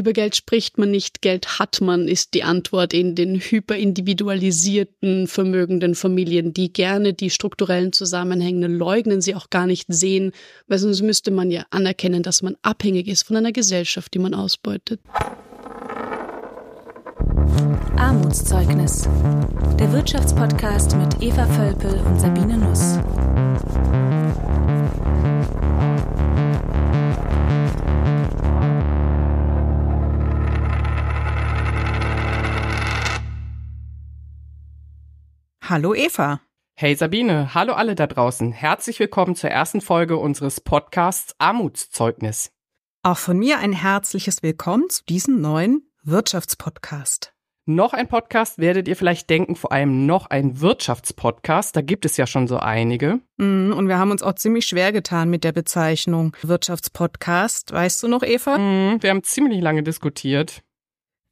Über Geld spricht man nicht, Geld hat man, ist die Antwort in den hyperindividualisierten, vermögenden Familien, die gerne die strukturellen Zusammenhänge leugnen, sie auch gar nicht sehen, weil sonst müsste man ja anerkennen, dass man abhängig ist von einer Gesellschaft, die man ausbeutet. Armutszeugnis. Der Wirtschaftspodcast mit Eva Völpel und Sabine Nuss. Hallo Eva. Hey Sabine, hallo alle da draußen. Herzlich willkommen zur ersten Folge unseres Podcasts Armutszeugnis. Auch von mir ein herzliches Willkommen zu diesem neuen Wirtschaftspodcast. Noch ein Podcast werdet ihr vielleicht denken, vor allem noch ein Wirtschaftspodcast. Da gibt es ja schon so einige. Mm, und wir haben uns auch ziemlich schwer getan mit der Bezeichnung Wirtschaftspodcast. Weißt du noch, Eva? Mm, wir haben ziemlich lange diskutiert.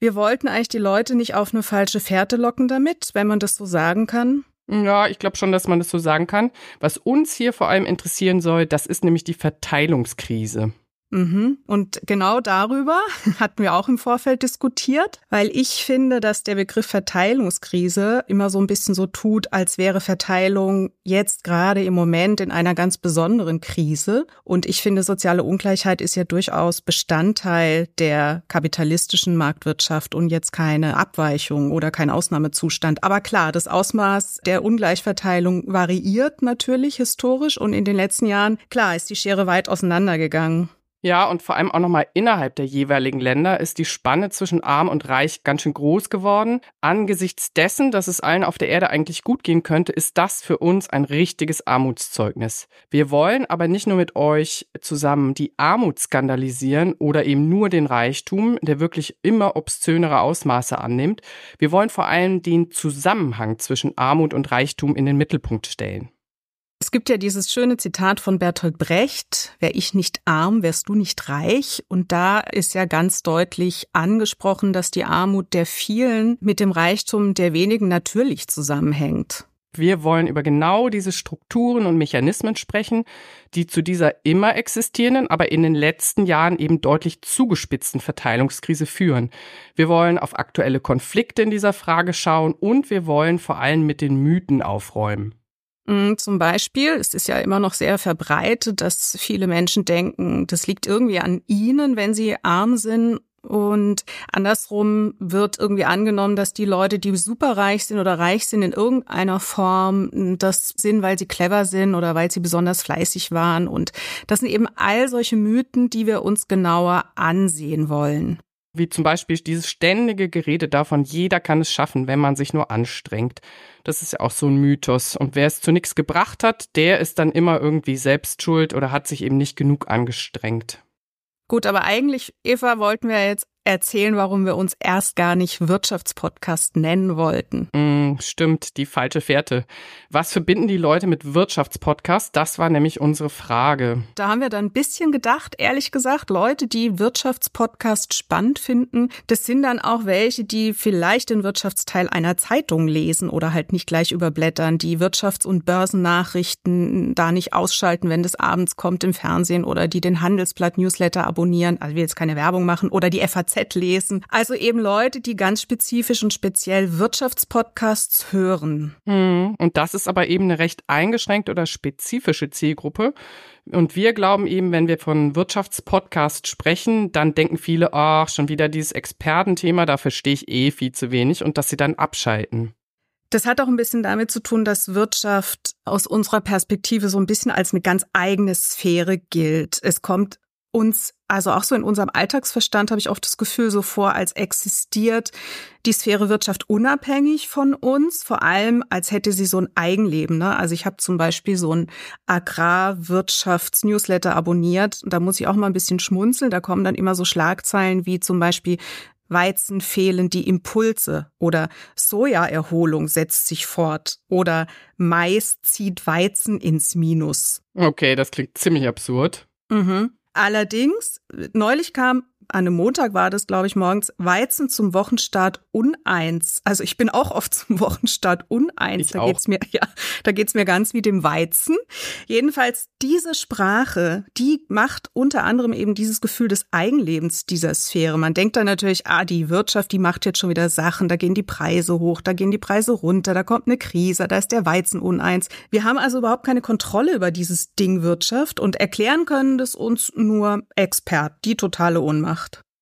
Wir wollten eigentlich die Leute nicht auf eine falsche Fährte locken damit, wenn man das so sagen kann. Ja, ich glaube schon, dass man das so sagen kann. Was uns hier vor allem interessieren soll, das ist nämlich die Verteilungskrise. Mhm. Und genau darüber hatten wir auch im Vorfeld diskutiert, weil ich finde, dass der Begriff Verteilungskrise immer so ein bisschen so tut, als wäre Verteilung jetzt gerade im Moment in einer ganz besonderen Krise. Und ich finde, soziale Ungleichheit ist ja durchaus Bestandteil der kapitalistischen Marktwirtschaft und jetzt keine Abweichung oder kein Ausnahmezustand. Aber klar, das Ausmaß der Ungleichverteilung variiert natürlich historisch und in den letzten Jahren, klar, ist die Schere weit auseinandergegangen. Ja, und vor allem auch nochmal innerhalb der jeweiligen Länder ist die Spanne zwischen arm und reich ganz schön groß geworden. Angesichts dessen, dass es allen auf der Erde eigentlich gut gehen könnte, ist das für uns ein richtiges Armutszeugnis. Wir wollen aber nicht nur mit euch zusammen die Armut skandalisieren oder eben nur den Reichtum, der wirklich immer obszönere Ausmaße annimmt. Wir wollen vor allem den Zusammenhang zwischen Armut und Reichtum in den Mittelpunkt stellen. Es gibt ja dieses schöne Zitat von Bertolt Brecht, wär ich nicht arm, wärst du nicht reich. Und da ist ja ganz deutlich angesprochen, dass die Armut der vielen mit dem Reichtum der wenigen natürlich zusammenhängt. Wir wollen über genau diese Strukturen und Mechanismen sprechen, die zu dieser immer existierenden, aber in den letzten Jahren eben deutlich zugespitzten Verteilungskrise führen. Wir wollen auf aktuelle Konflikte in dieser Frage schauen und wir wollen vor allem mit den Mythen aufräumen. Mm, zum Beispiel, es ist ja immer noch sehr verbreitet, dass viele Menschen denken, das liegt irgendwie an ihnen, wenn sie arm sind. Und andersrum wird irgendwie angenommen, dass die Leute, die superreich sind oder reich sind in irgendeiner Form, das sind, weil sie clever sind oder weil sie besonders fleißig waren. Und das sind eben all solche Mythen, die wir uns genauer ansehen wollen wie zum Beispiel dieses ständige Gerede davon, jeder kann es schaffen, wenn man sich nur anstrengt. Das ist ja auch so ein Mythos. Und wer es zu nichts gebracht hat, der ist dann immer irgendwie selbst schuld oder hat sich eben nicht genug angestrengt. Gut, aber eigentlich, Eva, wollten wir jetzt erzählen, warum wir uns erst gar nicht Wirtschaftspodcast nennen wollten. Mm, stimmt, die falsche Fährte. Was verbinden die Leute mit Wirtschaftspodcast? Das war nämlich unsere Frage. Da haben wir dann ein bisschen gedacht, ehrlich gesagt, Leute, die Wirtschaftspodcast spannend finden, das sind dann auch welche, die vielleicht den Wirtschaftsteil einer Zeitung lesen oder halt nicht gleich überblättern, die Wirtschafts- und Börsennachrichten da nicht ausschalten, wenn das abends kommt im Fernsehen oder die den Handelsblatt-Newsletter abonnieren, also wir jetzt keine Werbung machen, oder die FAZ lesen. Also eben Leute, die ganz spezifisch und speziell Wirtschaftspodcasts hören. Hm, und das ist aber eben eine recht eingeschränkte oder spezifische Zielgruppe. Und wir glauben eben, wenn wir von Wirtschaftspodcast sprechen, dann denken viele, ach, schon wieder dieses Expertenthema, da verstehe ich eh viel zu wenig und dass sie dann abschalten. Das hat auch ein bisschen damit zu tun, dass Wirtschaft aus unserer Perspektive so ein bisschen als eine ganz eigene Sphäre gilt. Es kommt uns, also auch so in unserem Alltagsverstand habe ich oft das Gefühl so vor, als existiert die Sphäre Wirtschaft unabhängig von uns, vor allem als hätte sie so ein Eigenleben. Ne? Also ich habe zum Beispiel so ein Agrarwirtschafts-Newsletter abonniert. Da muss ich auch mal ein bisschen schmunzeln. Da kommen dann immer so Schlagzeilen wie zum Beispiel Weizen fehlen die Impulse oder Sojaerholung setzt sich fort oder Mais zieht Weizen ins Minus. Okay, das klingt ziemlich absurd. Mhm. Allerdings, neulich kam an einem Montag war das, glaube ich, morgens, Weizen zum Wochenstart uneins. Also ich bin auch oft zum Wochenstart uneins. Ich da auch. geht's mir, ja, da geht's mir ganz wie dem Weizen. Jedenfalls diese Sprache, die macht unter anderem eben dieses Gefühl des Eigenlebens dieser Sphäre. Man denkt dann natürlich, ah, die Wirtschaft, die macht jetzt schon wieder Sachen, da gehen die Preise hoch, da gehen die Preise runter, da kommt eine Krise, da ist der Weizen uneins. Wir haben also überhaupt keine Kontrolle über dieses Ding Wirtschaft und erklären können das uns nur Experten, die totale Ohnmacht.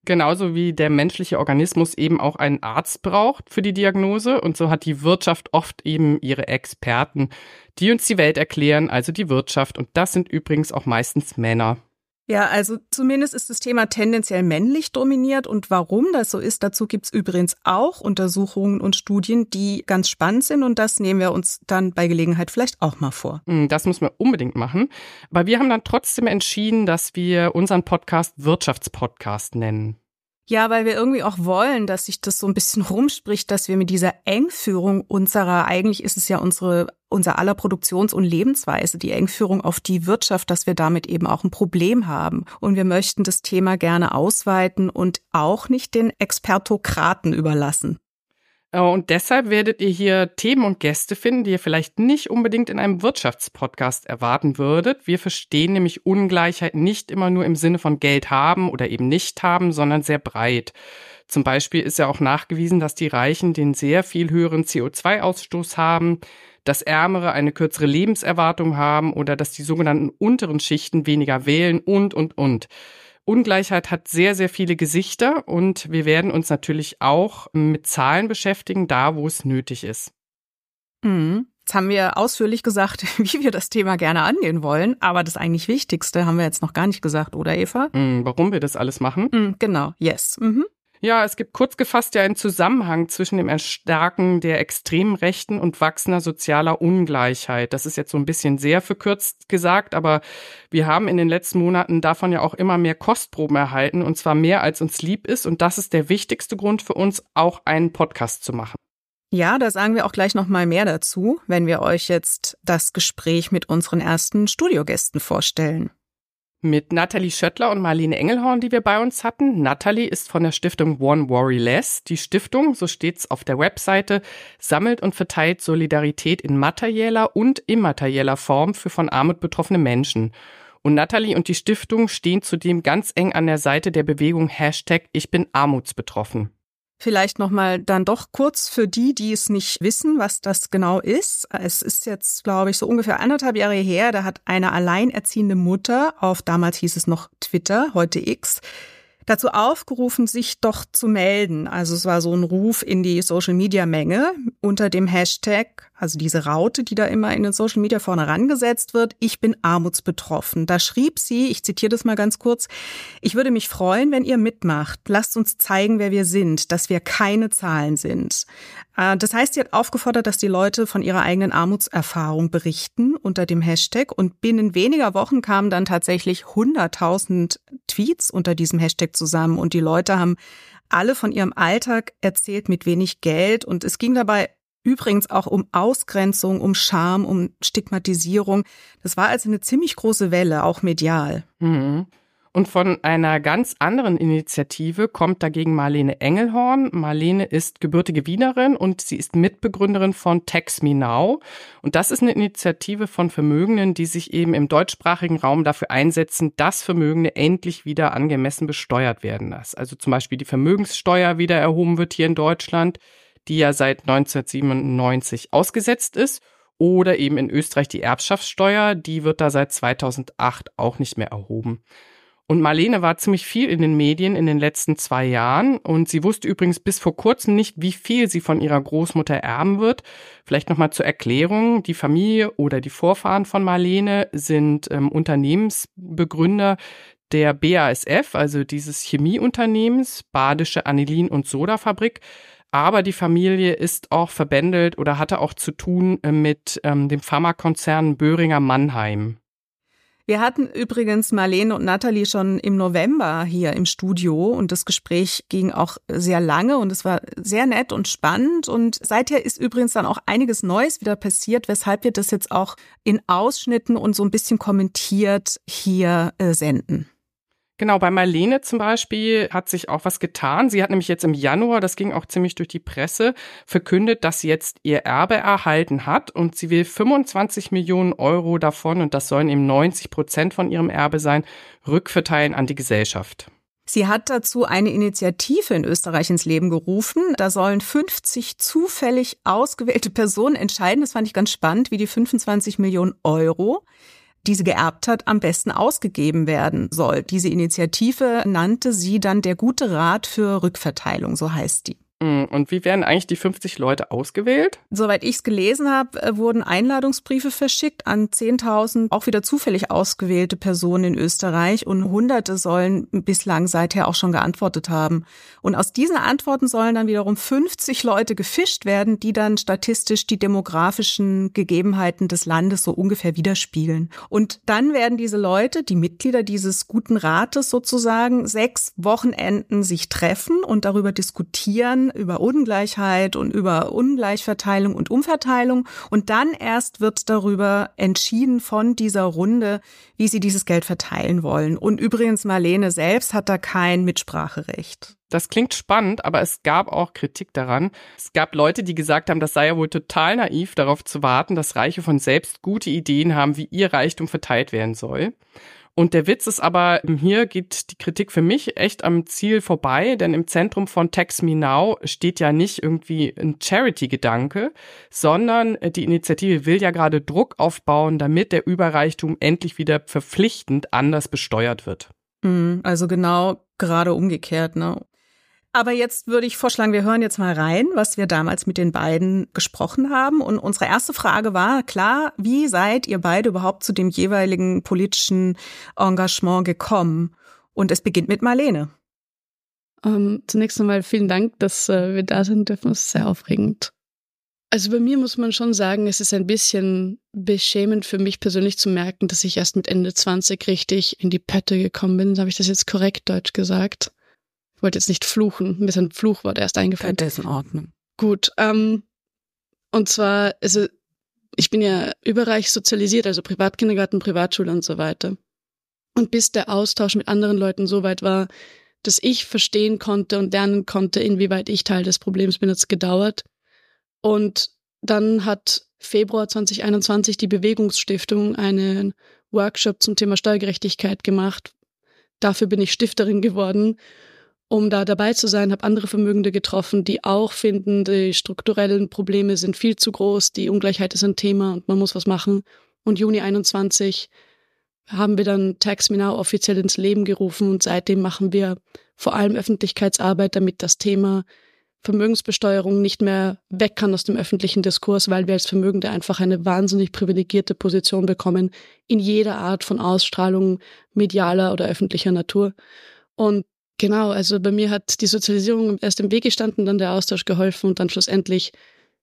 Genauso wie der menschliche Organismus eben auch einen Arzt braucht für die Diagnose. Und so hat die Wirtschaft oft eben ihre Experten, die uns die Welt erklären, also die Wirtschaft. Und das sind übrigens auch meistens Männer. Ja, also zumindest ist das Thema tendenziell männlich dominiert und warum das so ist, dazu gibt's übrigens auch Untersuchungen und Studien, die ganz spannend sind und das nehmen wir uns dann bei Gelegenheit vielleicht auch mal vor. Hm, Das müssen wir unbedingt machen. Aber wir haben dann trotzdem entschieden, dass wir unseren Podcast Wirtschaftspodcast nennen. Ja, weil wir irgendwie auch wollen, dass sich das so ein bisschen rumspricht, dass wir mit dieser Engführung unserer, eigentlich ist es ja unsere, unser aller Produktions- und Lebensweise, die Engführung auf die Wirtschaft, dass wir damit eben auch ein Problem haben. Und wir möchten das Thema gerne ausweiten und auch nicht den Expertokraten überlassen. Äh, Und deshalb werdet ihr hier Themen und Gäste finden, die ihr vielleicht nicht unbedingt in einem Wirtschaftspodcast erwarten würdet. Wir verstehen nämlich Ungleichheit nicht immer nur im Sinne von Geld haben oder eben nicht haben, sondern sehr breit. Zum Beispiel ist ja auch nachgewiesen, dass die Reichen den sehr viel höheren CO2-Ausstoß haben, dass Ärmere eine kürzere Lebenserwartung haben oder dass die sogenannten unteren Schichten weniger wählen und, und, und. Ungleichheit hat sehr, sehr viele Gesichter und wir werden uns natürlich auch mit Zahlen beschäftigen, da wo es nötig ist. Mhm. Jetzt haben wir ausführlich gesagt, wie wir das Thema gerne angehen wollen, aber das eigentlich Wichtigste haben wir jetzt noch gar nicht gesagt, oder Eva? Hm, Warum wir das alles machen? Mhm, genau, yes. Mhm. Ja, es gibt kurz gefasst ja einen Zusammenhang zwischen dem Erstarken der extremen Rechten und wachsender sozialer Ungleichheit. Das ist jetzt so ein bisschen sehr verkürzt gesagt, aber wir haben in den letzten Monaten davon ja auch immer mehr Kostproben erhalten und zwar mehr als uns lieb ist und das ist der wichtigste Grund für uns, auch einen Podcast zu machen. Ja, da sagen wir auch gleich noch mal mehr dazu, wenn wir euch jetzt das Gespräch mit unseren ersten Studiogästen vorstellen. Mit Nathalie Schöttler und Marlene Engelhorn, die wir bei uns hatten. Nathalie ist von der Stiftung One Worry Less. Die Stiftung, so steht's auf der Webseite, sammelt und verteilt Solidarität in materieller und immaterieller Form für von Armut betroffene Menschen. Und Nathalie und die Stiftung stehen zudem ganz eng an der Seite der Bewegung Hashtag Ich bin armutsbetroffen. Vielleicht noch mal dann doch kurz für die, die es nicht wissen, was das genau ist. Es ist jetzt, glaube ich, so ungefähr anderthalb Jahre her. Da hat eine alleinerziehende Mutter auf damals hieß es noch Twitter, heute X, dazu aufgerufen, sich doch zu melden. Also es war so ein Ruf in die Social-Media-Menge unter dem Hashtag, also diese Raute, die da immer in den Social Media vorne rangesetzt wird, ich bin armutsbetroffen. Da schrieb sie, ich zitiere das mal ganz kurz, ich würde mich freuen, wenn ihr mitmacht. Lasst uns zeigen, wer wir sind, dass wir keine Zahlen sind. Äh, Das heißt, sie hat aufgefordert, dass die Leute von ihrer eigenen Armutserfahrung berichten unter dem Hashtag und binnen weniger Wochen kamen dann tatsächlich 100.000 Tweets unter diesem Hashtag zusammen und die Leute haben alle von ihrem Alltag erzählt mit wenig Geld und es ging dabei übrigens auch um Ausgrenzung, um Scham, um Stigmatisierung. Das war also eine ziemlich große Welle, auch medial. Mhm. Und von einer ganz anderen Initiative kommt dagegen Marlene Engelhorn. Marlene ist gebürtige Wienerin und sie ist Mitbegründerin von Tax Me Now. Und das ist eine Initiative von Vermögenden, die sich eben im deutschsprachigen Raum dafür einsetzen, dass Vermögende endlich wieder angemessen besteuert werden. Dass also zum Beispiel die Vermögenssteuer wieder erhoben wird hier in Deutschland, die ja seit 1997 ausgesetzt ist. Oder eben in Österreich die Erbschaftssteuer, die wird da seit 2008 auch nicht mehr erhoben. Und Marlene war ziemlich viel in den Medien in den letzten zwei Jahren und sie wusste übrigens bis vor kurzem nicht, wie viel sie von ihrer Großmutter erben wird. Vielleicht nochmal zur Erklärung. Die Familie oder die Vorfahren von Marlene sind ähm, Unternehmensbegründer der BASF, also dieses Chemieunternehmens, Badische Anilin- und Sodafabrik. Aber die Familie ist auch verbändelt oder hatte auch zu tun äh, mit ähm, dem Pharmakonzern Böhringer Mannheim. Wir hatten übrigens Marlene und Nathalie schon im November hier im Studio und das Gespräch ging auch sehr lange und es war sehr nett und spannend und seither ist übrigens dann auch einiges Neues wieder passiert, weshalb wir das jetzt auch in Ausschnitten und so ein bisschen kommentiert hier äh, senden. Genau, bei Marlene zum Beispiel hat sich auch was getan. Sie hat nämlich jetzt im Januar, das ging auch ziemlich durch die Presse, verkündet, dass sie jetzt ihr Erbe erhalten hat und sie will 25 Millionen Euro davon, und das sollen eben 90 Prozent von ihrem Erbe sein, rückverteilen an die Gesellschaft. Sie hat dazu eine Initiative in Österreich ins Leben gerufen. Da sollen 50 zufällig ausgewählte Personen entscheiden. Das fand ich ganz spannend, wie die 25 Millionen Euro die sie geerbt hat, am besten ausgegeben werden soll. Diese Initiative nannte sie dann der gute Rat für Rückverteilung, so heißt die. Mm, und wie werden eigentlich die 50 Leute ausgewählt? Soweit ich es gelesen habe, äh, wurden Einladungsbriefe verschickt an 10.000 auch wieder zufällig ausgewählte Personen in Österreich und Hunderte sollen bislang seither auch schon geantwortet haben. Und aus diesen Antworten sollen dann wiederum 50 Leute gefischt werden, die dann statistisch die demografischen Gegebenheiten des Landes so ungefähr widerspiegeln. Und dann werden diese Leute, die Mitglieder dieses guten Rates sozusagen, sechs Wochenenden sich treffen und darüber diskutieren, über Ungleichheit und über Ungleichverteilung und Umverteilung. Und dann erst wird darüber entschieden von dieser Runde, wie sie dieses Geld verteilen wollen. Und übrigens, Marlene selbst hat da kein Mitspracherecht. Das klingt spannend, aber es gab auch Kritik daran. Es gab Leute, die gesagt haben, das sei ja wohl total naiv, darauf zu warten, dass Reiche von selbst gute Ideen haben, wie ihr Reichtum verteilt werden soll. Und der Witz ist aber, hier geht die Kritik für mich echt am Ziel vorbei, denn im Zentrum von Tax Me Now steht ja nicht irgendwie ein Charity-Gedanke, sondern die Initiative will ja gerade Druck aufbauen, damit der Überreichtum endlich wieder verpflichtend anders besteuert wird. Mhm, also genau gerade umgekehrt, ne? Aber jetzt würde ich vorschlagen, wir hören jetzt mal rein, was wir damals mit den beiden gesprochen haben. Und unsere erste Frage war, klar, wie seid ihr beide überhaupt zu dem jeweiligen politischen Engagement gekommen? Und es beginnt mit Marlene. Um, ähm, zunächst einmal vielen Dank, dass äh, wir da sind dürfen. Es ist sehr aufregend. Also bei mir muss man schon sagen, es ist ein bisschen beschämend für mich persönlich zu merken, dass ich erst mit Ende 20 richtig in die Pötte gekommen bin. Habe ich das jetzt korrekt deutsch gesagt? Ich wollte jetzt nicht fluchen, ein Fluchwort erst eingefallen. Das ist in Ordnung. Gut, ähm, und zwar, also ich bin ja überreich sozialisiert, also Privatkindergarten, Privatschule und so weiter. Und bis der Austausch mit anderen Leuten so weit war, dass ich verstehen konnte und lernen konnte, inwieweit ich Teil des Problems bin, hat es gedauert. Und dann hat Februar 2021 die Bewegungsstiftung einen Workshop zum Thema Steuergerechtigkeit gemacht. Dafür bin ich Stifterin geworden um da dabei zu sein, habe andere Vermögende getroffen, die auch finden, die strukturellen Probleme sind viel zu groß, die Ungleichheit ist ein Thema und man muss was machen. Und Juni 21 haben wir dann Tax Me Now offiziell ins Leben gerufen und seitdem machen wir vor allem Öffentlichkeitsarbeit, damit das Thema Vermögensbesteuerung nicht mehr weg kann aus dem öffentlichen Diskurs, weil wir als Vermögende einfach eine wahnsinnig privilegierte Position bekommen in jeder Art von Ausstrahlung medialer oder öffentlicher Natur. Und Genau, also bei mir hat die Sozialisierung erst im Weg gestanden, dann der Austausch geholfen und dann schlussendlich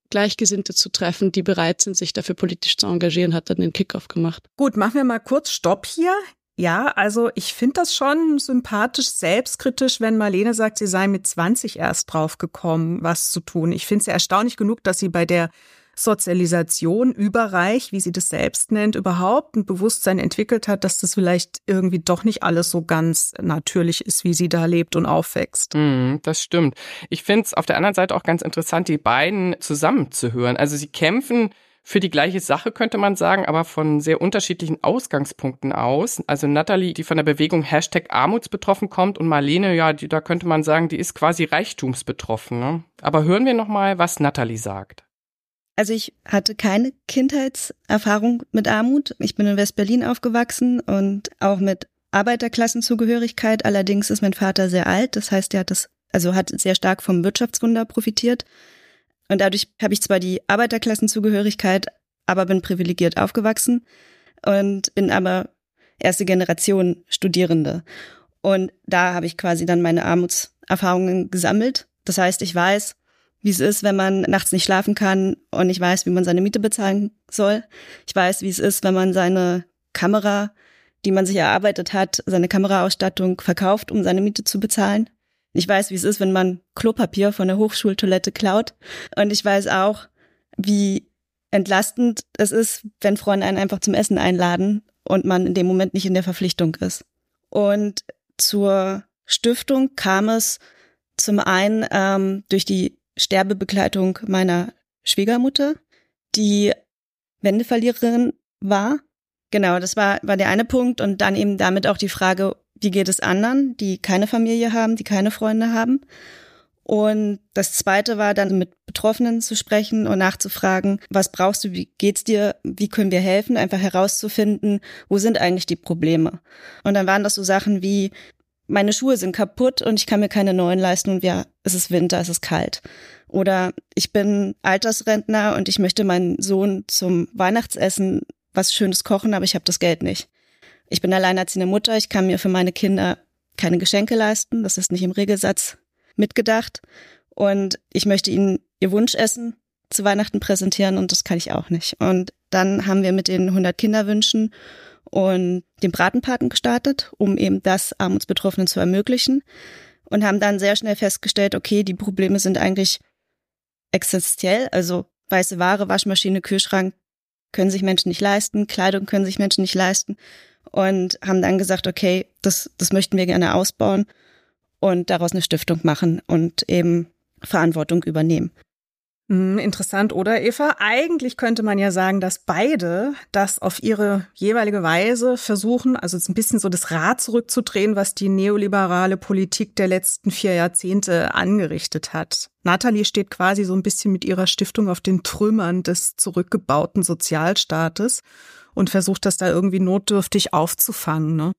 Gleichgesinnte zu treffen, die bereit sind, sich dafür politisch zu engagieren, hat dann den Kickoff gemacht. Gut, machen wir mal kurz Stopp hier. Ja, also ich finde das schon sympathisch, selbstkritisch, wenn Marlene sagt, sie sei mit 20 erst drauf gekommen, was zu tun. Ich finde es ja erstaunlich genug, dass sie bei der Sozialisation überreich, wie sie das selbst nennt, überhaupt ein Bewusstsein entwickelt hat, dass das vielleicht irgendwie doch nicht alles so ganz natürlich ist, wie sie da lebt und aufwächst. Mm, das stimmt. Ich finde es auf der anderen Seite auch ganz interessant, die beiden zusammenzuhören. Also sie kämpfen für die gleiche Sache, könnte man sagen, aber von sehr unterschiedlichen Ausgangspunkten aus. Also Natalie, die von der Bewegung Hashtag Armutsbetroffen kommt und Marlene, ja, die, da könnte man sagen, die ist quasi reichtumsbetroffen. Ne? Aber hören wir nochmal, was Natalie sagt. Also ich hatte keine Kindheitserfahrung mit Armut. Ich bin in West-Berlin aufgewachsen und auch mit Arbeiterklassenzugehörigkeit. Allerdings ist mein Vater sehr alt. Das heißt, er hat das, also hat sehr stark vom Wirtschaftswunder profitiert. Und dadurch habe ich zwar die Arbeiterklassenzugehörigkeit, aber bin privilegiert aufgewachsen und bin aber erste Generation Studierende. Und da habe ich quasi dann meine Armutserfahrungen gesammelt. Das heißt, ich weiß, wie es ist, wenn man nachts nicht schlafen kann und nicht weiß, wie man seine Miete bezahlen soll. Ich weiß, wie es ist, wenn man seine Kamera, die man sich erarbeitet hat, seine Kameraausstattung verkauft, um seine Miete zu bezahlen. Ich weiß, wie es ist, wenn man Klopapier von der Hochschultoilette klaut. Und ich weiß auch, wie entlastend es ist, wenn Freunde einen einfach zum Essen einladen und man in dem Moment nicht in der Verpflichtung ist. Und zur Stiftung kam es zum einen ähm, durch die Sterbebegleitung meiner Schwiegermutter, die Wendeverliererin war. Genau, das war, war der eine Punkt. Und dann eben damit auch die Frage, wie geht es anderen, die keine Familie haben, die keine Freunde haben. Und das zweite war dann mit Betroffenen zu sprechen und nachzufragen, was brauchst du, wie geht's dir, wie können wir helfen, einfach herauszufinden, wo sind eigentlich die Probleme. Und dann waren das so Sachen wie, meine Schuhe sind kaputt und ich kann mir keine neuen leisten und ja, es ist Winter, es ist kalt. Oder ich bin Altersrentner und ich möchte meinen Sohn zum Weihnachtsessen was Schönes kochen, aber ich habe das Geld nicht. Ich bin alleinerziehende Mutter, ich kann mir für meine Kinder keine Geschenke leisten, das ist nicht im Regelsatz mitgedacht. Und ich möchte ihnen ihr Wunschessen zu Weihnachten präsentieren und das kann ich auch nicht. Und dann haben wir mit den 100 Kinderwünschen und dem Bratenpaten gestartet, um eben das Armutsbetroffenen zu ermöglichen. Und haben dann sehr schnell festgestellt, okay, die Probleme sind eigentlich existenziell, also weiße Ware, Waschmaschine, Kühlschrank können sich Menschen nicht leisten, Kleidung können sich Menschen nicht leisten. Und haben dann gesagt, okay, das, das möchten wir gerne ausbauen und daraus eine Stiftung machen und eben Verantwortung übernehmen. Hm, interessant, oder Eva? Eigentlich könnte man ja sagen, dass beide das auf ihre jeweilige Weise versuchen, also ein bisschen so das Rad zurückzudrehen, was die neoliberale Politik der letzten vier Jahrzehnte angerichtet hat. Natalie steht quasi so ein bisschen mit ihrer Stiftung auf den Trümmern des zurückgebauten Sozialstaates und versucht das da irgendwie notdürftig aufzufangen. Ne?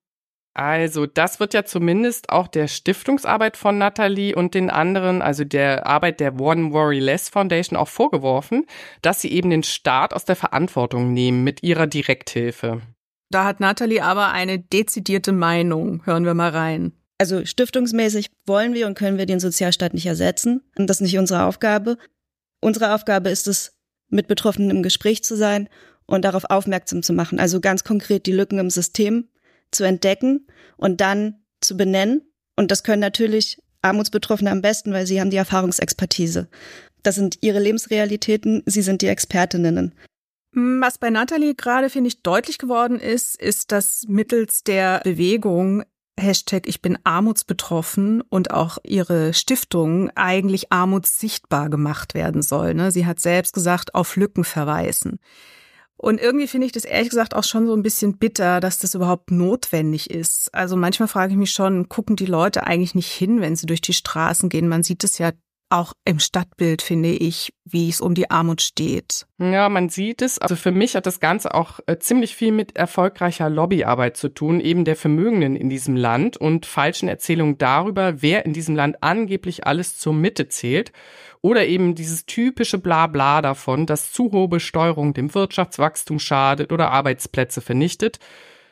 Also, das wird ja zumindest auch der Stiftungsarbeit von Natalie und den anderen, also der Arbeit der One Worry Less Foundation auch vorgeworfen, dass sie eben den Staat aus der Verantwortung nehmen mit ihrer Direkthilfe. Da hat Natalie aber eine dezidierte Meinung. Hören wir mal rein. Also stiftungsmäßig wollen wir und können wir den Sozialstaat nicht ersetzen. Und das ist nicht unsere Aufgabe. Unsere Aufgabe ist es, mit Betroffenen im Gespräch zu sein und darauf aufmerksam zu machen. Also ganz konkret die Lücken im System zu entdecken und dann zu benennen. Und das können natürlich Armutsbetroffene am besten, weil sie haben die Erfahrungsexpertise. Das sind ihre Lebensrealitäten, sie sind die Expertinnen. Was bei Nathalie gerade, finde ich, deutlich geworden ist, ist, dass mittels der Bewegung Hashtag Ich bin armutsbetroffen und auch ihre Stiftung eigentlich armutssichtbar gemacht werden soll. Ne? Sie hat selbst gesagt, auf Lücken verweisen. Und irgendwie finde ich das ehrlich gesagt auch schon so ein bisschen bitter, dass das überhaupt notwendig ist. Also manchmal frage ich mich schon, gucken die Leute eigentlich nicht hin, wenn sie durch die Straßen gehen? Man sieht es ja auch im Stadtbild, finde ich, wie es um die Armut steht. Ja, man sieht es. Also für mich hat das Ganze auch äh, ziemlich viel mit erfolgreicher Lobbyarbeit zu tun, eben der Vermögenden in diesem Land und falschen Erzählungen darüber, wer in diesem Land angeblich alles zur Mitte zählt. Oder eben dieses typische Blabla davon, dass zu hohe Besteuerung dem Wirtschaftswachstum schadet oder Arbeitsplätze vernichtet.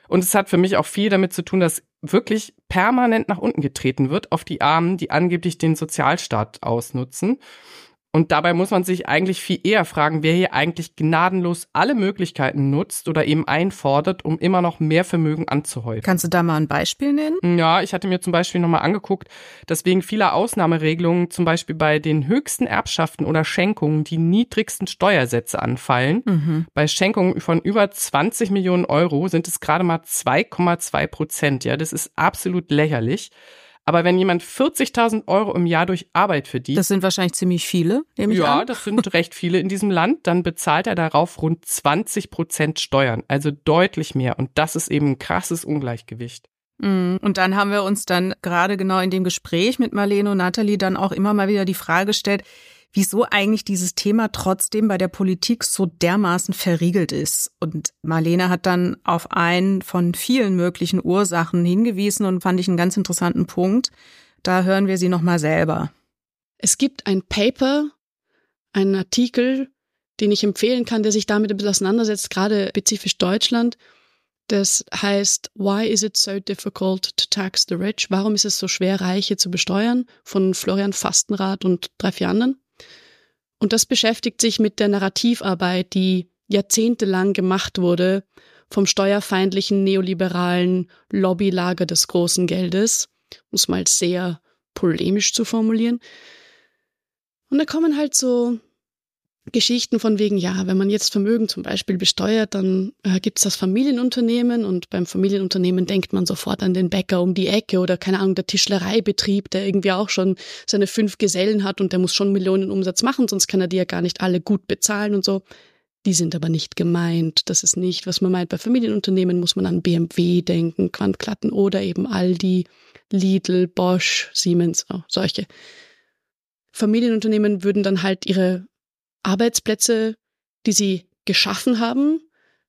Und es hat für mich auch viel damit zu tun, dass wirklich permanent nach unten getreten wird auf die Armen, die angeblich den Sozialstaat ausnutzen. Und dabei muss man sich eigentlich viel eher fragen, wer hier eigentlich gnadenlos alle Möglichkeiten nutzt oder eben einfordert, um immer noch mehr Vermögen anzuhäufen. Kannst du da mal ein Beispiel nennen? Ja, ich hatte mir zum Beispiel nochmal angeguckt, dass wegen vieler Ausnahmeregelungen zum Beispiel bei den höchsten Erbschaften oder Schenkungen die niedrigsten Steuersätze anfallen. Mhm. Bei Schenkungen von über 20 Millionen Euro sind es gerade mal 2,2 Prozent. Ja, das ist absolut lächerlich. Aber wenn jemand 40.000 Euro im Jahr durch Arbeit verdient. Das sind wahrscheinlich ziemlich viele, nehme ich Ja, an. das sind recht viele in diesem Land. Dann bezahlt er darauf rund 20 Prozent Steuern. Also deutlich mehr. Und das ist eben ein krasses Ungleichgewicht. Mm, und dann haben wir uns dann gerade genau in dem Gespräch mit Marlene und Nathalie dann auch immer mal wieder die Frage gestellt, wieso eigentlich dieses Thema trotzdem bei der Politik so dermaßen verriegelt ist. Und Marlene hat dann auf einen von vielen möglichen Ursachen hingewiesen und fand ich einen ganz interessanten Punkt. Da hören wir sie nochmal selber. Es gibt ein Paper, einen Artikel, den ich empfehlen kann, der sich damit ein bisschen auseinandersetzt, gerade spezifisch Deutschland. Das heißt, Why is it so difficult to tax the rich? Warum ist es so schwer, Reiche zu besteuern? Von Florian Fastenrath und drei, vier anderen. Und das beschäftigt sich mit der Narrativarbeit, die jahrzehntelang gemacht wurde vom steuerfeindlichen neoliberalen Lobbylager des großen Geldes, um es mal sehr polemisch zu formulieren. Und da kommen halt so Geschichten von wegen, ja, wenn man jetzt Vermögen zum Beispiel besteuert, dann äh, gibt es das Familienunternehmen und beim Familienunternehmen denkt man sofort an den Bäcker um die Ecke oder keine Ahnung, der Tischlereibetrieb, der irgendwie auch schon seine fünf Gesellen hat und der muss schon Millionen Umsatz machen, sonst kann er die ja gar nicht alle gut bezahlen und so. Die sind aber nicht gemeint. Das ist nicht, was man meint. Bei Familienunternehmen muss man an BMW denken, Quantklatten oder eben Aldi, Lidl, Bosch, Siemens, oh, solche. Familienunternehmen würden dann halt ihre Arbeitsplätze, die sie geschaffen haben,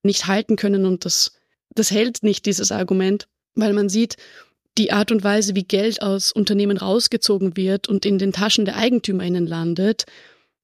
nicht halten können und das, das hält nicht, dieses Argument, weil man sieht, die Art und Weise, wie Geld aus Unternehmen rausgezogen wird und in den Taschen der EigentümerInnen landet,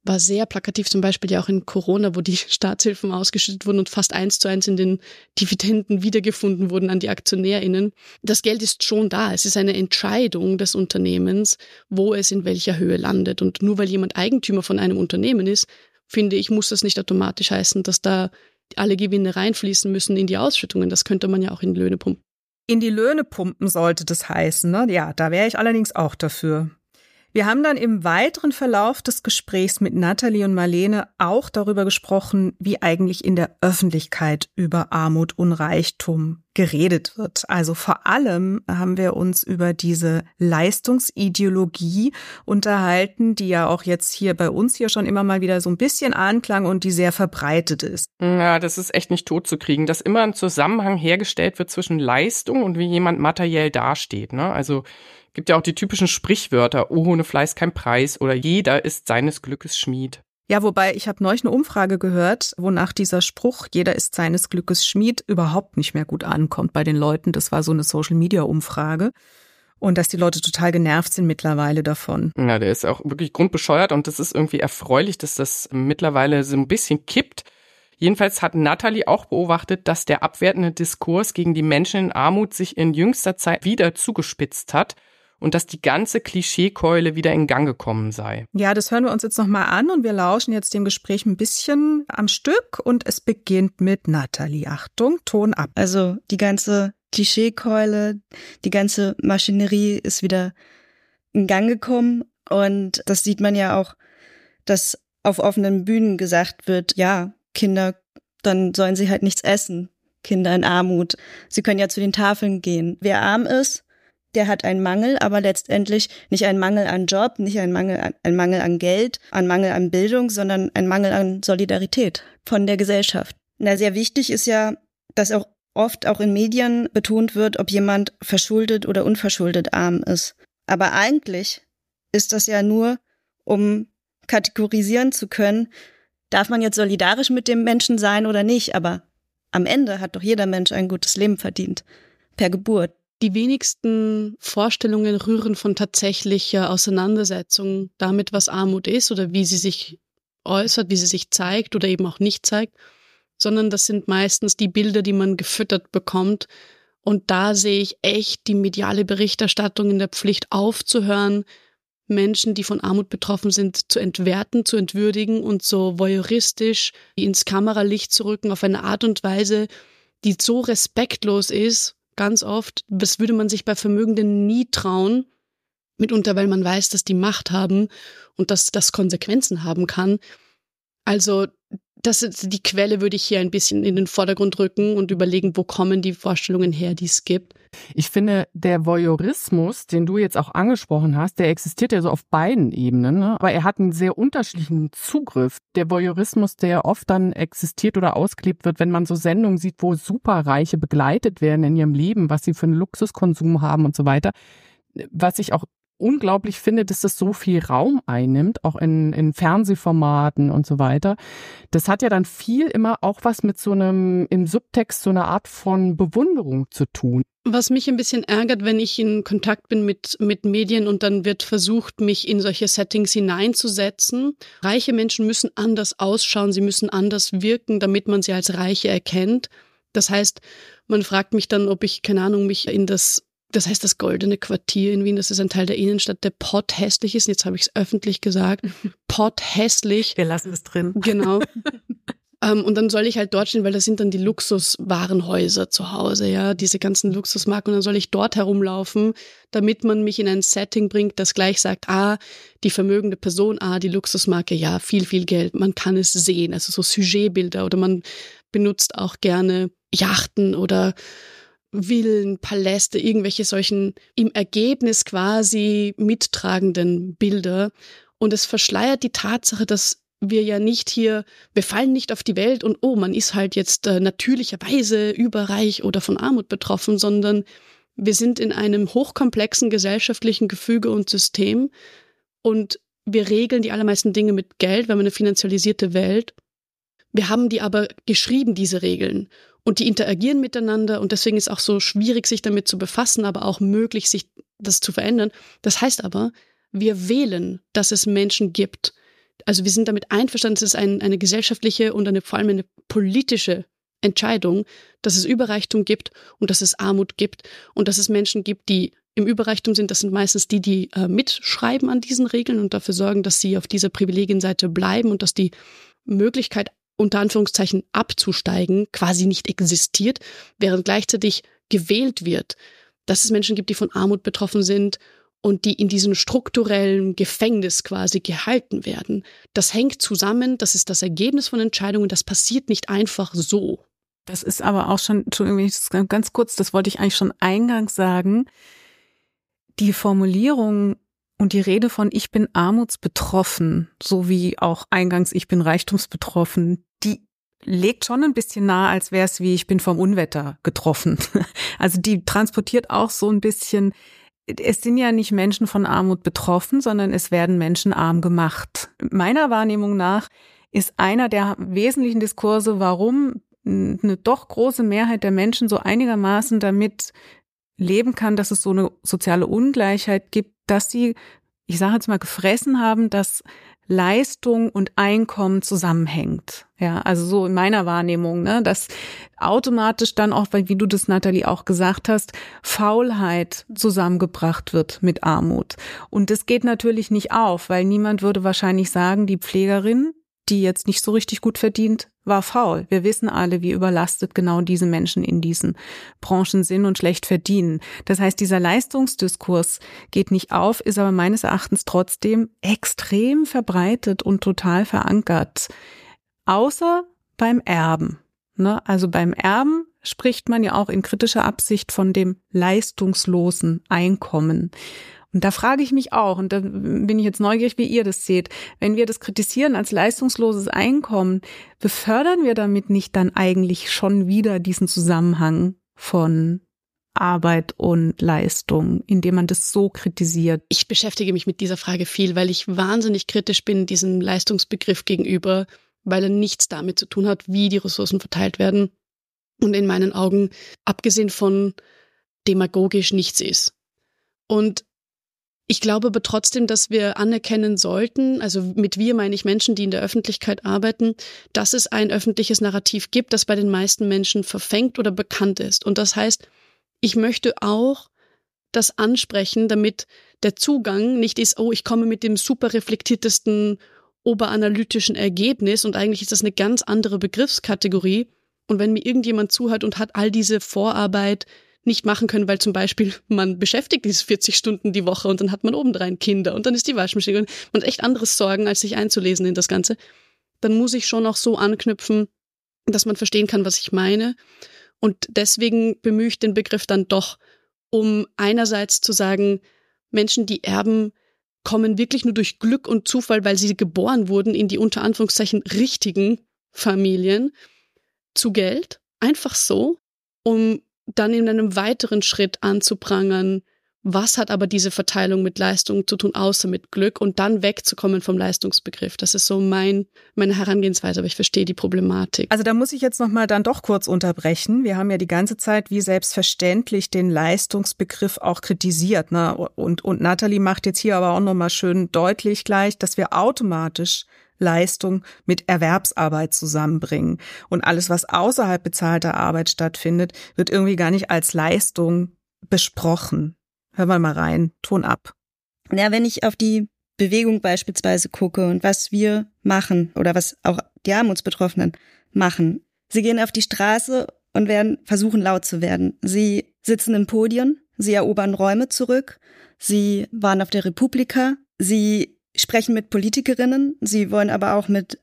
war sehr plakativ, zum Beispiel ja auch in Corona, wo die Staatshilfen ausgeschüttet wurden und fast eins zu eins in den Dividenden wiedergefunden wurden an die AktionärInnen. Das Geld ist schon da. Es ist eine Entscheidung des Unternehmens, wo es in welcher Höhe landet. Und nur weil jemand Eigentümer von einem Unternehmen ist, finde ich, muss das nicht automatisch heißen, dass da alle Gewinne reinfließen müssen in die Ausschüttungen. Das könnte man ja auch in Löhne pumpen. In die Löhne pumpen sollte das heißen, ne? Ja, da wäre ich allerdings auch dafür. Wir haben dann im weiteren Verlauf des Gesprächs mit Nathalie und Marlene auch darüber gesprochen, wie eigentlich in der Öffentlichkeit über Armut und Reichtum geredet wird. Also vor allem haben wir uns über diese Leistungsideologie unterhalten, die ja auch jetzt hier bei uns hier schon immer mal wieder so ein bisschen anklang und die sehr verbreitet ist. Ja, das ist echt nicht tot zu kriegen, dass immer ein Zusammenhang hergestellt wird zwischen Leistung und wie jemand materiell dasteht. Ne? Also Gibt ja auch die typischen Sprichwörter, oh, ohne Fleiß kein Preis oder jeder ist seines Glückes Schmied. Ja, wobei ich habe neulich eine Umfrage gehört, wonach dieser Spruch, jeder ist seines Glückes Schmied, überhaupt nicht mehr gut ankommt bei den Leuten. Das war so eine Social-Media-Umfrage. Und dass die Leute total genervt sind mittlerweile davon. Ja, der ist auch wirklich grundbescheuert und das ist irgendwie erfreulich, dass das mittlerweile so ein bisschen kippt. Jedenfalls hat Natalie auch beobachtet, dass der abwertende Diskurs gegen die Menschen in Armut sich in jüngster Zeit wieder zugespitzt hat und dass die ganze Klischeekeule wieder in Gang gekommen sei. Ja, das hören wir uns jetzt nochmal an und wir lauschen jetzt dem Gespräch ein bisschen am Stück und es beginnt mit Nathalie. Achtung, Ton ab. Also die ganze Klischeekeule, die ganze Maschinerie ist wieder in Gang gekommen und das sieht man ja auch, dass auf offenen Bühnen gesagt wird, ja, Kinder, dann sollen sie halt nichts essen. Kinder in Armut. Sie können ja zu den Tafeln gehen. Wer arm ist, der hat einen Mangel, aber letztendlich nicht einen Mangel an Job, nicht einen Mangel an, einen Mangel an Geld, einen Mangel an Bildung, sondern einen Mangel an Solidarität von der Gesellschaft. Na, sehr wichtig ist ja, dass auch oft auch in Medien betont wird, ob jemand verschuldet oder unverschuldet arm ist. Aber eigentlich ist das ja nur, um kategorisieren zu können, darf man jetzt solidarisch mit dem Menschen sein oder nicht, aber am Ende hat doch jeder Mensch ein gutes Leben verdient. Per Geburt. Die wenigsten Vorstellungen rühren von tatsächlicher Auseinandersetzung damit, was Armut ist oder wie sie sich äußert, wie sie sich zeigt oder eben auch nicht zeigt, sondern das sind meistens die Bilder, die man gefüttert bekommt. Und da sehe ich echt die mediale Berichterstattung in der Pflicht aufzuhören, Menschen, die von Armut betroffen sind, zu entwerten, zu entwürdigen und so voyeuristisch ins Kameralicht zu rücken auf eine Art und Weise, die so respektlos ist ganz oft, das würde man sich bei Vermögenden nie trauen, mitunter weil man weiß, dass die Macht haben und dass das Konsequenzen haben kann. Also das ist die Quelle würde ich hier ein bisschen in den Vordergrund rücken und überlegen, wo kommen die Vorstellungen her, die es gibt. Ich finde, der Voyeurismus, den du jetzt auch angesprochen hast, der existiert ja so auf beiden Ebenen, ne? aber er hat einen sehr unterschiedlichen Zugriff. Der Voyeurismus, der oft dann existiert oder ausgelebt wird, wenn man so Sendungen sieht, wo Superreiche begleitet werden in ihrem Leben, was sie für einen Luxuskonsum haben und so weiter. Was ich auch unglaublich finde, dass das so viel Raum einnimmt, auch in, in Fernsehformaten und so weiter. Das hat ja dann viel immer auch was mit so einem, im Subtext so einer Art von Bewunderung zu tun. Was mich ein bisschen ärgert, wenn ich in Kontakt bin mit, mit Medien und dann wird versucht, mich in solche Settings hineinzusetzen. Reiche Menschen müssen anders ausschauen, sie müssen anders wirken, damit man sie als Reiche erkennt. Das heißt, man fragt mich dann, ob ich, keine Ahnung, mich in das das heißt das Goldene Quartier in Wien, das ist ein Teil der Innenstadt, der Pott hässlich ist. Jetzt habe ich es öffentlich gesagt. Pott hässlich. Wir lassen es drin. Genau. Ähm, und dann soll ich halt dort stehen, weil das sind dann die Luxuswarenhäuser zu Hause, ja, diese ganzen Luxusmarken. Und dann soll ich dort herumlaufen, damit man mich in ein Setting bringt, das gleich sagt, ah, die vermögende Person, ah, die Luxusmarke, ja, viel, viel Geld. Man kann es sehen, also so Sujetbilder oder man benutzt auch gerne Yachten oder Villen, Paläste, irgendwelche solchen im Ergebnis quasi mittragenden Bilder. Und es verschleiert die Tatsache, dass wir ja nicht hier, wir fallen nicht auf die Welt und oh, man ist halt jetzt äh, natürlicherweise überreich oder von Armut betroffen, sondern wir sind in einem hochkomplexen gesellschaftlichen Gefüge und System und wir regeln die allermeisten Dinge mit Geld, wir haben eine finanzialisierte Welt. Wir haben die aber geschrieben, diese Regeln. Und die interagieren miteinander und deswegen ist auch so schwierig, sich damit zu befassen, aber auch möglich, sich das zu verändern. Das heißt aber, wir wählen, dass es Menschen gibt. Also wir sind damit einverstanden, es ist ein, eine gesellschaftliche und eine, vor allem eine politische Entscheidung, dass es Überreichtum gibt und dass es Armut gibt und dass es Menschen gibt, die im Überreichtum sind. Das sind meistens die, die äh, mitschreiben an diesen Regeln und dafür sorgen, dass sie auf dieser Privilegienseite bleiben und dass die Möglichkeit, unter Anführungszeichen abzusteigen, quasi nicht existiert, während gleichzeitig gewählt wird, dass es Menschen gibt, die von Armut betroffen sind und die in diesem strukturellen Gefängnis quasi gehalten werden. Das hängt zusammen, das ist das Ergebnis von Entscheidungen, das passiert nicht einfach so. Das ist aber auch schon, ganz kurz, das wollte ich eigentlich schon eingangs sagen. Die Formulierung und die Rede von ich bin armutsbetroffen, so wie auch eingangs ich bin reichtumsbetroffen, die legt schon ein bisschen nahe, als wäre es wie ich bin vom Unwetter getroffen. Also die transportiert auch so ein bisschen es sind ja nicht Menschen von Armut betroffen, sondern es werden Menschen arm gemacht. Meiner Wahrnehmung nach ist einer der wesentlichen Diskurse, warum eine doch große Mehrheit der Menschen so einigermaßen damit leben kann, dass es so eine soziale Ungleichheit gibt, dass sie, ich sage jetzt mal, gefressen haben, dass Leistung und Einkommen zusammenhängt. Ja, also so in meiner Wahrnehmung, ne, dass automatisch dann auch, wie du das Natalie auch gesagt hast, Faulheit zusammengebracht wird mit Armut. Und das geht natürlich nicht auf, weil niemand würde wahrscheinlich sagen, die Pflegerin die jetzt nicht so richtig gut verdient, war faul. Wir wissen alle, wie überlastet genau diese Menschen in diesen Branchen sind und schlecht verdienen. Das heißt, dieser Leistungsdiskurs geht nicht auf, ist aber meines Erachtens trotzdem extrem verbreitet und total verankert. Außer beim Erben. Ne? Also beim Erben spricht man ja auch in kritischer Absicht von dem leistungslosen Einkommen. Und da frage ich mich auch, und da bin ich jetzt neugierig, wie ihr das seht, wenn wir das kritisieren als leistungsloses Einkommen, befördern wir damit nicht dann eigentlich schon wieder diesen Zusammenhang von Arbeit und Leistung, indem man das so kritisiert? Ich beschäftige mich mit dieser Frage viel, weil ich wahnsinnig kritisch bin diesem Leistungsbegriff gegenüber, weil er nichts damit zu tun hat, wie die Ressourcen verteilt werden und in meinen Augen, abgesehen von demagogisch, nichts ist. Und ich glaube aber trotzdem, dass wir anerkennen sollten, also mit wir meine ich Menschen, die in der Öffentlichkeit arbeiten, dass es ein öffentliches Narrativ gibt, das bei den meisten Menschen verfängt oder bekannt ist. Und das heißt, ich möchte auch das ansprechen, damit der Zugang nicht ist, oh, ich komme mit dem super reflektiertesten oberanalytischen Ergebnis und eigentlich ist das eine ganz andere Begriffskategorie. Und wenn mir irgendjemand zuhört und hat all diese Vorarbeit nicht machen können, weil zum Beispiel man beschäftigt ist 40 Stunden die Woche und dann hat man obendrein Kinder und dann ist die Waschmaschine und man hat echt anderes Sorgen, als sich einzulesen in das Ganze, dann muss ich schon auch so anknüpfen, dass man verstehen kann, was ich meine. Und deswegen bemühe ich den Begriff dann doch, um einerseits zu sagen, Menschen, die erben, kommen wirklich nur durch Glück und Zufall, weil sie geboren wurden in die unter Anführungszeichen richtigen Familien zu Geld. Einfach so, um dann in einem weiteren Schritt anzuprangern, was hat aber diese Verteilung mit Leistung zu tun, außer mit Glück und dann wegzukommen vom Leistungsbegriff. Das ist so mein, meine Herangehensweise, aber ich verstehe die Problematik. Also da muss ich jetzt nochmal dann doch kurz unterbrechen. Wir haben ja die ganze Zeit wie selbstverständlich den Leistungsbegriff auch kritisiert. Ne? Und, und Nathalie macht jetzt hier aber auch nochmal schön deutlich gleich, dass wir automatisch Leistung mit Erwerbsarbeit zusammenbringen. Und alles, was außerhalb bezahlter Arbeit stattfindet, wird irgendwie gar nicht als Leistung besprochen. Hören wir mal rein, Ton ab. Ja, wenn ich auf die Bewegung beispielsweise gucke und was wir machen oder was auch die Armutsbetroffenen machen. Sie gehen auf die Straße und werden versuchen laut zu werden. Sie sitzen in Podien, sie erobern Räume zurück, sie waren auf der Republika, sie sprechen mit Politikerinnen, sie wollen aber auch mit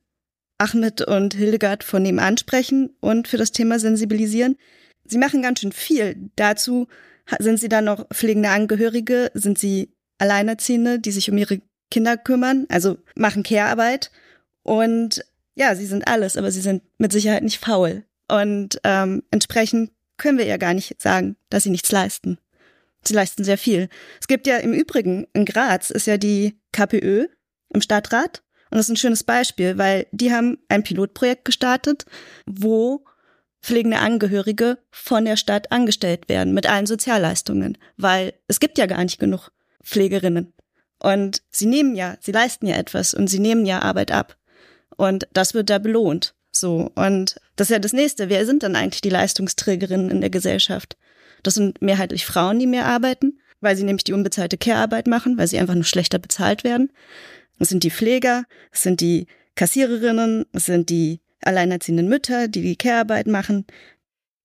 Ahmed und Hildegard von ihm ansprechen und für das Thema sensibilisieren. Sie machen ganz schön viel. Dazu sind sie dann noch pflegende Angehörige, sind sie Alleinerziehende, die sich um ihre Kinder kümmern, also machen Care-Arbeit. Und ja, sie sind alles, aber sie sind mit Sicherheit nicht faul. Und ähm, entsprechend können wir ja gar nicht sagen, dass sie nichts leisten. Sie leisten sehr viel. Es gibt ja im Übrigen, in Graz ist ja die KPÖ im Stadtrat. Und das ist ein schönes Beispiel, weil die haben ein Pilotprojekt gestartet, wo pflegende Angehörige von der Stadt angestellt werden mit allen Sozialleistungen, weil es gibt ja gar nicht genug Pflegerinnen. Und sie nehmen ja, sie leisten ja etwas und sie nehmen ja Arbeit ab. Und das wird da belohnt. So. Und das ist ja das nächste. Wer sind dann eigentlich die Leistungsträgerinnen in der Gesellschaft? Das sind mehrheitlich Frauen, die mehr arbeiten, weil sie nämlich die unbezahlte Care-Arbeit machen, weil sie einfach nur schlechter bezahlt werden. Es sind die Pfleger, es sind die Kassiererinnen, es sind die alleinerziehenden Mütter, die die Care-Arbeit machen.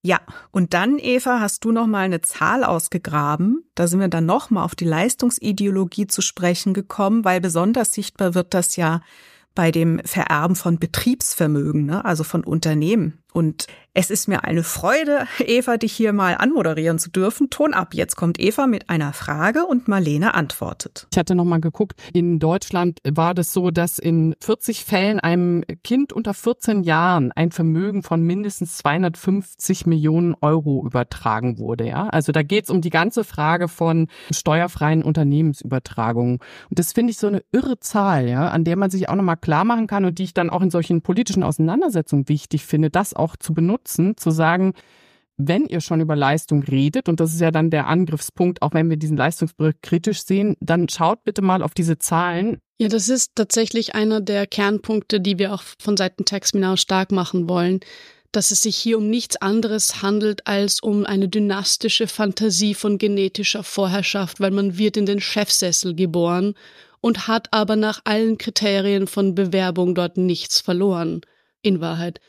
Ja, und dann, Eva, hast du noch mal eine Zahl ausgegraben. Da sind wir dann noch mal auf die Leistungsideologie zu sprechen gekommen, weil besonders sichtbar wird das ja bei dem Vererben von Betriebsvermögen, ne, also von Unternehmen. Und es ist mir eine Freude, Eva, dich hier mal anmoderieren zu dürfen. Ton ab. Jetzt kommt Eva mit einer Frage und Marlene antwortet. Ich hatte noch mal geguckt. In Deutschland war das so, dass in 40 Fällen einem Kind unter 14 Jahren ein Vermögen von mindestens 250 Millionen Euro übertragen wurde. Ja, also da geht es um die ganze Frage von steuerfreien Unternehmensübertragungen. Und das finde ich so eine irre Zahl, ja, an der man sich auch noch mal klar machen kann und die ich dann auch in solchen politischen Auseinandersetzungen wichtig finde, das auch zu benutzen, zu sagen, wenn ihr schon über Leistung redet, und das ist ja dann der Angriffspunkt, auch wenn wir diesen Leistungsbericht kritisch sehen, dann schaut bitte mal auf diese Zahlen. Ja, das ist tatsächlich einer der Kernpunkte, die wir auch von Seiten Taxminau stark machen wollen, dass es sich hier um nichts anderes handelt als um eine dynastische Fantasie von genetischer Vorherrschaft, weil man wird in den Chefsessel geboren und hat aber nach allen Kriterien von Bewerbung dort nichts verloren, in Wahrheit.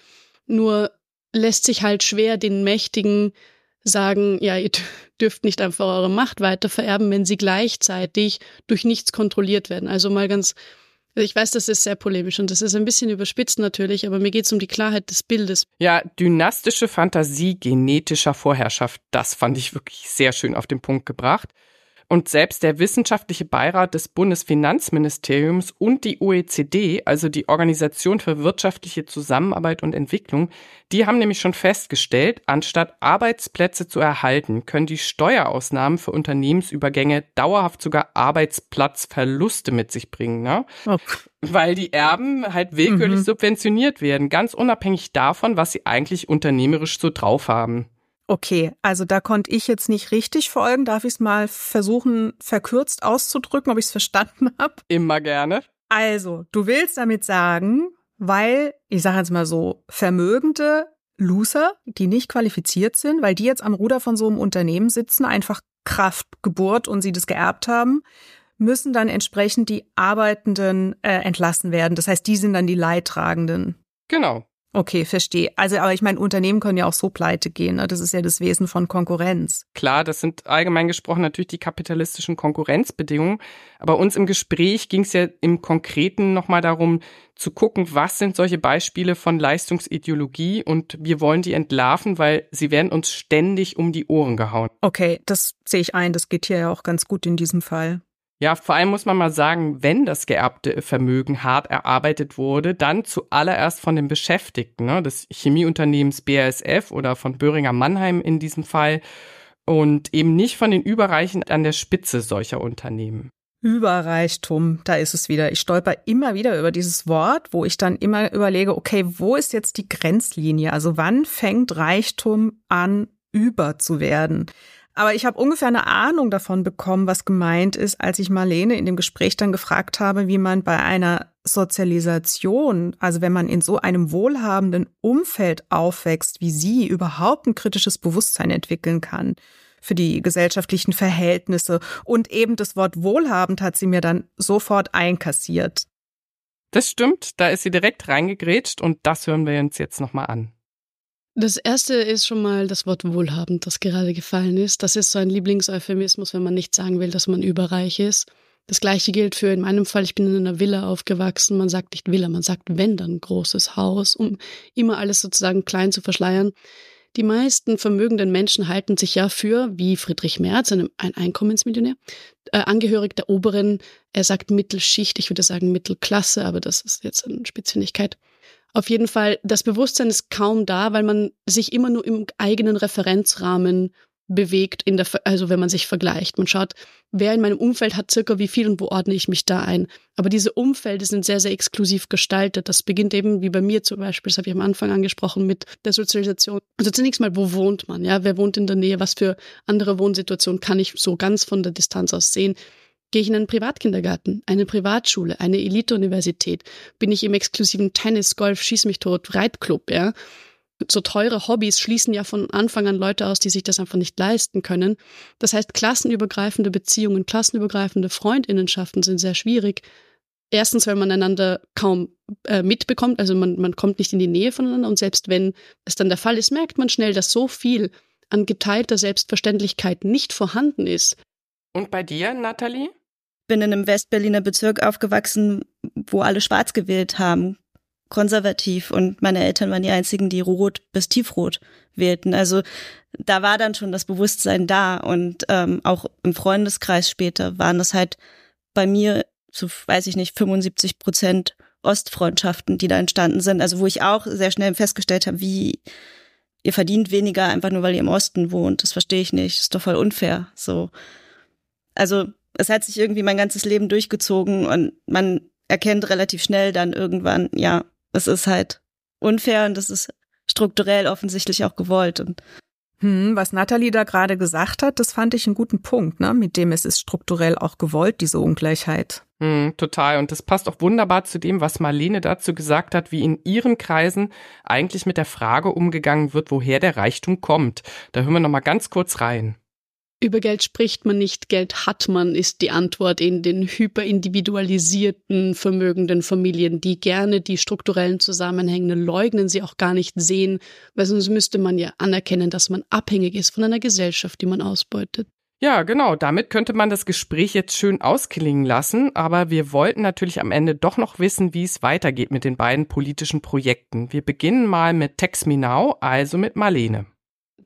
Nur lässt sich halt schwer den Mächtigen sagen, ja, ihr dürft nicht einfach eure Macht weiter vererben, wenn sie gleichzeitig durch nichts kontrolliert werden. Also mal ganz, ich weiß, das ist sehr polemisch und das ist ein bisschen überspitzt natürlich, aber mir geht es um die Klarheit des Bildes. Ja, dynastische Fantasie genetischer Vorherrschaft, das fand ich wirklich sehr schön auf den Punkt gebracht. Und selbst der wissenschaftliche Beirat des Bundesfinanzministeriums und die OECD, also die Organisation für wirtschaftliche Zusammenarbeit und Entwicklung, die haben nämlich schon festgestellt, anstatt Arbeitsplätze zu erhalten, können die Steuerausnahmen für Unternehmensübergänge dauerhaft sogar Arbeitsplatzverluste mit sich bringen. Ne? Oh. Weil die Erben halt willkürlich mhm. subventioniert werden, ganz unabhängig davon, was sie eigentlich unternehmerisch so drauf haben. Okay, also da konnte ich jetzt nicht richtig folgen. Darf ich es mal versuchen, verkürzt auszudrücken, ob ich es verstanden habe? Immer gerne. Also, du willst damit sagen, weil, ich sage jetzt mal so, vermögende Loser, die nicht qualifiziert sind, weil die jetzt am Ruder von so einem Unternehmen sitzen, einfach Kraft, Geburt und sie das geerbt haben, müssen dann entsprechend die Arbeitenden äh, entlassen werden. Das heißt, die sind dann die Leidtragenden. Genau. Okay, verstehe. Also, aber ich meine, Unternehmen können ja auch so pleite gehen. Ne? Das ist ja das Wesen von Konkurrenz. Klar, das sind allgemein gesprochen natürlich die kapitalistischen Konkurrenzbedingungen. Aber uns im Gespräch ging es ja im Konkreten nochmal darum, zu gucken, was sind solche Beispiele von Leistungsideologie und wir wollen die entlarven, weil sie werden uns ständig um die Ohren gehauen. Okay, das sehe ich ein. Das geht hier ja auch ganz gut in diesem Fall. Ja, vor allem muss man mal sagen, wenn das geerbte Vermögen hart erarbeitet wurde, dann zuallererst von den Beschäftigten, ne, des Chemieunternehmens BASF oder von Böhringer Mannheim in diesem Fall und eben nicht von den Überreichen an der Spitze solcher Unternehmen. Überreichtum, da ist es wieder. Ich stolper immer wieder über dieses Wort, wo ich dann immer überlege, okay, wo ist jetzt die Grenzlinie? Also wann fängt Reichtum an, über zu werden? Aber ich habe ungefähr eine Ahnung davon bekommen, was gemeint ist, als ich Marlene in dem Gespräch dann gefragt habe, wie man bei einer Sozialisation, also wenn man in so einem wohlhabenden Umfeld aufwächst, wie sie überhaupt ein kritisches Bewusstsein entwickeln kann für die gesellschaftlichen Verhältnisse. Und eben das Wort wohlhabend hat sie mir dann sofort einkassiert. Das stimmt, da ist sie direkt reingegrätscht und das hören wir uns jetzt nochmal an. Das erste ist schon mal das Wort wohlhabend, das gerade gefallen ist. Das ist so ein Lieblingseuphemismus, wenn man nicht sagen will, dass man überreich ist. Das gleiche gilt für in meinem Fall, ich bin in einer Villa aufgewachsen. Man sagt nicht Villa, man sagt wenn dann großes Haus, um immer alles sozusagen klein zu verschleiern. Die meisten vermögenden Menschen halten sich ja für, wie Friedrich Merz, ein Einkommensmillionär, äh, angehörig der oberen, er sagt Mittelschicht, ich würde sagen Mittelklasse, aber das ist jetzt eine Spitzfindigkeit. Auf jeden Fall, das Bewusstsein ist kaum da, weil man sich immer nur im eigenen Referenzrahmen bewegt, in der, also wenn man sich vergleicht. Man schaut, wer in meinem Umfeld hat circa wie viel und wo ordne ich mich da ein. Aber diese Umfelder sind sehr, sehr exklusiv gestaltet. Das beginnt eben, wie bei mir zum Beispiel, das habe ich am Anfang angesprochen, mit der Sozialisation. Also zunächst mal, wo wohnt man? Ja, wer wohnt in der Nähe? Was für andere Wohnsituationen kann ich so ganz von der Distanz aus sehen? Gehe ich in einen Privatkindergarten, eine Privatschule, eine Elite-Universität? Bin ich im exklusiven Tennis, Golf, Schieß mich tot, Reitclub, ja? so teure Hobbys schließen ja von Anfang an Leute aus, die sich das einfach nicht leisten können. Das heißt, klassenübergreifende Beziehungen, klassenübergreifende Freundinnenschaften sind sehr schwierig. Erstens, weil man einander kaum äh, mitbekommt, also man, man kommt nicht in die Nähe voneinander und selbst wenn es dann der Fall ist, merkt man schnell, dass so viel an geteilter Selbstverständlichkeit nicht vorhanden ist. Und bei dir, Nathalie? Bin in einem Westberliner Bezirk aufgewachsen, wo alle schwarz gewählt haben konservativ und meine Eltern waren die einzigen, die rot bis tiefrot wählten. Also da war dann schon das Bewusstsein da und ähm, auch im Freundeskreis später waren das halt bei mir zu, weiß ich nicht, 75 Prozent Ostfreundschaften, die da entstanden sind. Also wo ich auch sehr schnell festgestellt habe, wie ihr verdient weniger einfach nur, weil ihr im Osten wohnt. Das verstehe ich nicht. Das ist doch voll unfair. So. Also es hat sich irgendwie mein ganzes Leben durchgezogen und man erkennt relativ schnell dann irgendwann, ja, es ist halt unfair und es ist strukturell offensichtlich auch gewollt. Und hm, was Nathalie da gerade gesagt hat, das fand ich einen guten Punkt, ne? mit dem es ist strukturell auch gewollt, diese Ungleichheit. Hm, total. Und das passt auch wunderbar zu dem, was Marlene dazu gesagt hat, wie in ihren Kreisen eigentlich mit der Frage umgegangen wird, woher der Reichtum kommt. Da hören wir noch mal ganz kurz rein. Über Geld spricht man nicht, Geld hat man, ist die Antwort in den hyperindividualisierten, vermögenden Familien, die gerne die strukturellen Zusammenhänge leugnen, sie auch gar nicht sehen, weil sonst müsste man ja anerkennen, dass man abhängig ist von einer Gesellschaft, die man ausbeutet. Ja, genau. Damit könnte man das Gespräch jetzt schön ausklingen lassen. Aber wir wollten natürlich am Ende doch noch wissen, wie es weitergeht mit den beiden politischen Projekten. Wir beginnen mal mit Text Me Now, also mit Marlene.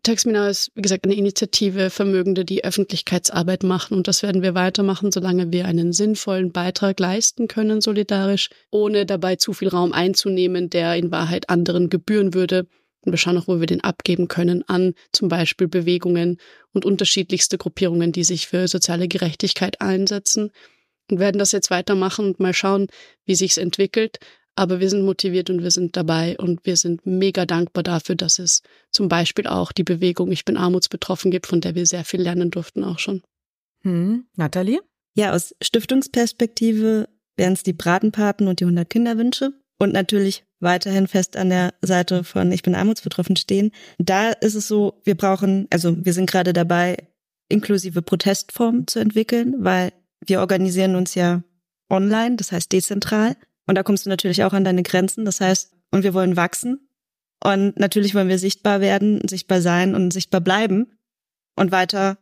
Taxmina ist, wie gesagt, eine Initiative Vermögende, die Öffentlichkeitsarbeit machen. Und das werden wir weitermachen, solange wir einen sinnvollen Beitrag leisten können, solidarisch, ohne dabei zu viel Raum einzunehmen, der in Wahrheit anderen gebühren würde. Und wir schauen auch, wo wir den abgeben können an zum Beispiel Bewegungen und unterschiedlichste Gruppierungen, die sich für soziale Gerechtigkeit einsetzen. Und werden das jetzt weitermachen und mal schauen, wie sich's entwickelt. Aber wir sind motiviert und wir sind dabei und wir sind mega dankbar dafür, dass es zum Beispiel auch die Bewegung Ich bin armutsbetroffen gibt, von der wir sehr viel lernen durften auch schon. Hm. Nathalie? Ja, aus Stiftungsperspektive wären es die Bratenpaten und die 100 Kinderwünsche und natürlich weiterhin fest an der Seite von Ich bin armutsbetroffen stehen. Da ist es so, wir brauchen, also wir sind gerade dabei, inklusive Protestformen zu entwickeln, weil wir organisieren uns ja online, das heißt dezentral. Und da kommst du natürlich auch an deine Grenzen. Das heißt, und wir wollen wachsen. Und natürlich wollen wir sichtbar werden, sichtbar sein und sichtbar bleiben und weiter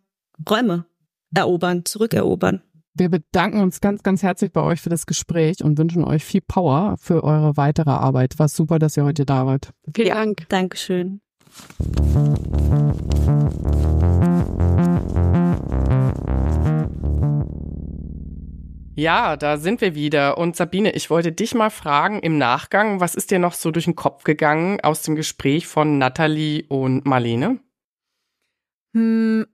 Räume erobern, zurückerobern. Wir bedanken uns ganz, ganz herzlich bei euch für das Gespräch und wünschen euch viel Power für eure weitere Arbeit. War super, dass ihr heute da wart. Vielen Dank. Dankeschön. Ja, da sind wir wieder. Und Sabine, ich wollte dich mal fragen im Nachgang, was ist dir noch so durch den Kopf gegangen aus dem Gespräch von Nathalie und Marlene? Hm,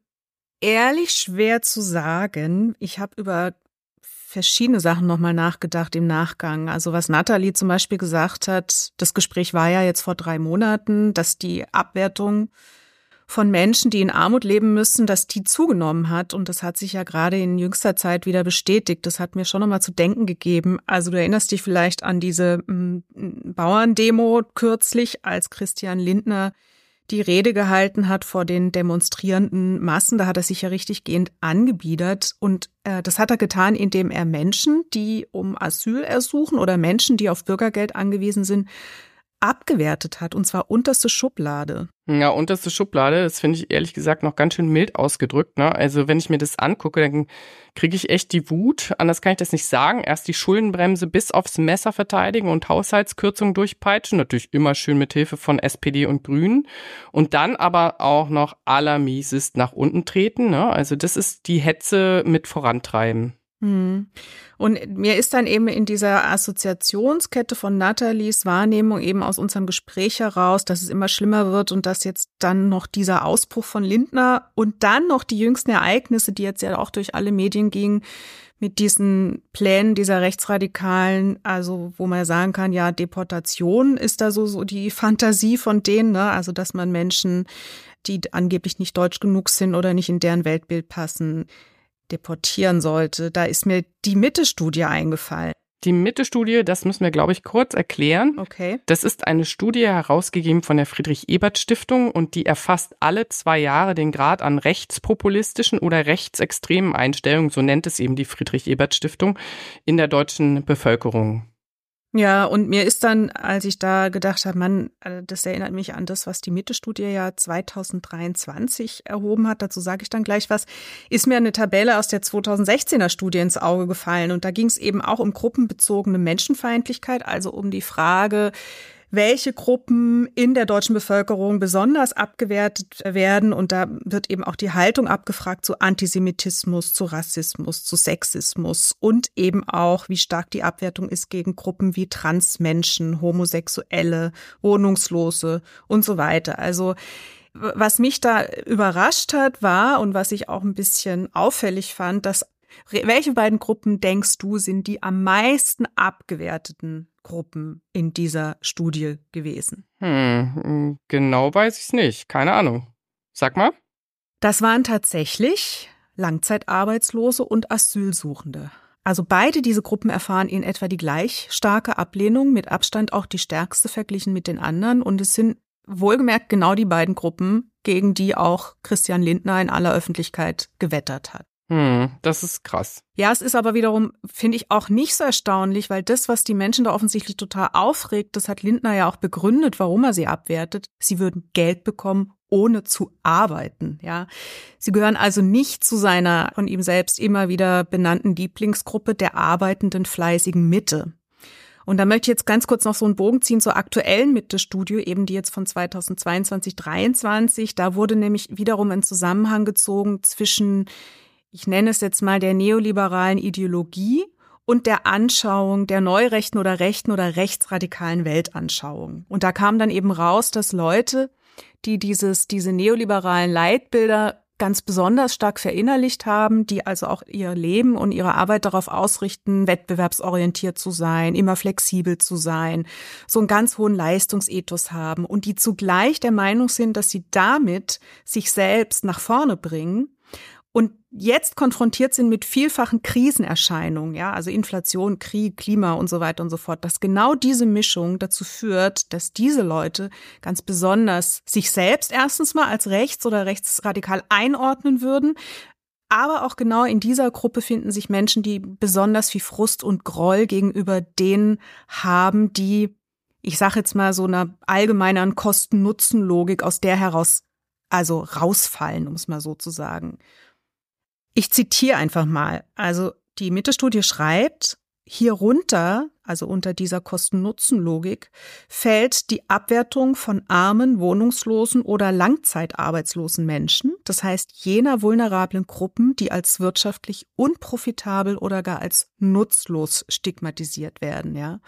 ehrlich schwer zu sagen. Ich habe über verschiedene Sachen nochmal nachgedacht im Nachgang. Also was Nathalie zum Beispiel gesagt hat, das Gespräch war ja jetzt vor drei Monaten, dass die Abwertung von Menschen, die in Armut leben müssen, dass die zugenommen hat. Und das hat sich ja gerade in jüngster Zeit wieder bestätigt. Das hat mir schon nochmal zu denken gegeben. Also du erinnerst dich vielleicht an diese m, mm, Bauerndemo kürzlich, als Christian Lindner die Rede gehalten hat vor den demonstrierenden Massen. Da hat er sich ja richtig gehend angebiedert. Und äh, das hat er getan, indem er Menschen, die um Asyl ersuchen oder Menschen, die auf Bürgergeld angewiesen sind, abgewertet hat, und zwar unterste Schublade. Ja, unterste Schublade, das finde ich ehrlich gesagt noch ganz schön mild ausgedrückt. Ne? Also wenn ich mir das angucke, dann kriege ich echt die Wut. Anders kann ich das nicht sagen. Erst die Schuldenbremse bis aufs Messer verteidigen und Haushaltskürzungen durchpeitschen. Natürlich immer schön mit Hilfe von SPD und Grünen. Und dann aber auch noch allermiesest nach unten treten. Ne? Also das ist die Hetze mit vorantreiben. Hm. Und mir ist dann eben in dieser Assoziationskette von Nathalies Wahrnehmung eben aus unserem Gespräch heraus, dass es immer schlimmer wird und dass jetzt dann noch dieser Ausbruch von Lindner und dann noch die jüngsten Ereignisse, die jetzt ja auch durch alle Medien gingen, mit diesen Plänen dieser Rechtsradikalen, also wo man sagen kann, ja, Deportation ist da so, so die Fantasie von denen, ne? also dass man Menschen, die angeblich nicht deutsch genug sind oder nicht in deren Weltbild passen, deportieren sollte. Da ist mir die Mitte-Studie eingefallen. Die Mitte-Studie, das müssen wir, glaube ich, kurz erklären. Okay. Das ist eine Studie herausgegeben von der Friedrich-Ebert-Stiftung und die erfasst alle zwei Jahre den Grad an rechtspopulistischen oder rechtsextremen Einstellungen, so nennt es eben die Friedrich-Ebert-Stiftung, in der deutschen Bevölkerung. Ja, und mir ist dann, als ich da gedacht habe, Mann, äh, das erinnert mich an das, was die Mitte-Studie ja 2023 erhoben hat, dazu sage ich dann gleich was, ist mir eine Tabelle aus der 2016er Studie ins Auge gefallen. Und da ging es eben auch um gruppenbezogene Menschenfeindlichkeit, also um die Frage, welche Gruppen in der deutschen Bevölkerung besonders abgewertet werden. Und da wird eben auch die Haltung abgefragt zu Antisemitismus, zu Rassismus, zu Sexismus und eben auch, wie stark die Abwertung ist gegen Gruppen wie Transmenschen, Homosexuelle, Wohnungslose und so weiter. Also was mich da überrascht hat, war und was ich auch ein bisschen auffällig fand, dass welche beiden Gruppen denkst du sind die am meisten abgewerteten Gruppen in dieser Studie gewesen? Hm, genau weiß ich es nicht. Keine Ahnung. Sag mal. Das waren tatsächlich Langzeitarbeitslose und Asylsuchende. Also beide diese Gruppen erfahren in etwa die gleich starke Ablehnung, mit Abstand auch die stärkste verglichen mit den anderen. Und es sind wohlgemerkt genau die beiden Gruppen, gegen die auch Christian Lindner in aller Öffentlichkeit gewettert hat. Hm, das ist krass. Ja, es ist aber wiederum, finde ich, auch nicht so erstaunlich, weil das, was die Menschen da offensichtlich total aufregt, das hat Lindner ja auch begründet, warum er sie abwertet. Sie würden Geld bekommen, ohne zu arbeiten, ja. Sie gehören also nicht zu seiner von ihm selbst immer wieder benannten Lieblingsgruppe der arbeitenden, fleißigen Mitte. Und da möchte ich jetzt ganz kurz noch so einen Bogen ziehen zur aktuellen Mitte-Studio, eben die jetzt von 2022, 2023. Da wurde nämlich wiederum ein Zusammenhang gezogen zwischen ich nenne es jetzt mal der neoliberalen Ideologie und der Anschauung der neurechten oder rechten oder rechtsradikalen Weltanschauung. Und da kam dann eben raus, dass Leute, die dieses, diese neoliberalen Leitbilder ganz besonders stark verinnerlicht haben, die also auch ihr Leben und ihre Arbeit darauf ausrichten, wettbewerbsorientiert zu sein, immer flexibel zu sein, so einen ganz hohen Leistungsethos haben und die zugleich der Meinung sind, dass sie damit sich selbst nach vorne bringen und jetzt konfrontiert sind mit vielfachen Krisenerscheinungen, ja, also Inflation, Krieg, Klima und so weiter und so fort, dass genau diese Mischung dazu führt, dass diese Leute ganz besonders sich selbst erstens mal als rechts oder rechtsradikal einordnen würden, aber auch genau in dieser Gruppe finden sich Menschen, die besonders viel Frust und Groll gegenüber denen haben, die, ich sage jetzt mal so einer allgemeineren Kosten-Nutzen-Logik aus der heraus also rausfallen, um es mal so zu sagen. Ich zitiere einfach mal. Also die Mitte-Studie schreibt, Hierunter, also unter dieser Kosten-Nutzen-Logik, fällt die Abwertung von armen, wohnungslosen oder langzeitarbeitslosen Menschen, das heißt jener vulnerablen Gruppen, die als wirtschaftlich unprofitabel oder gar als nutzlos stigmatisiert werden, ja.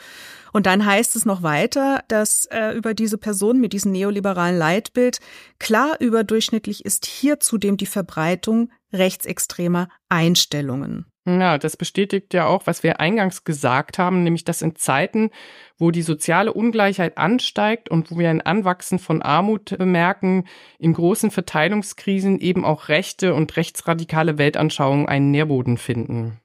Und dann heißt es noch weiter, dass äh, über diese Person mit diesem neoliberalen Leitbild klar überdurchschnittlich ist hier zudem die Verbreitung rechtsextremer Einstellungen. Ja, das bestätigt ja auch, was wir eingangs gesagt haben, nämlich dass in Zeiten, wo die soziale Ungleichheit ansteigt und wo wir ein Anwachsen von Armut bemerken, in großen Verteilungskrisen eben auch rechte und rechtsradikale Weltanschauungen einen Nährboden finden.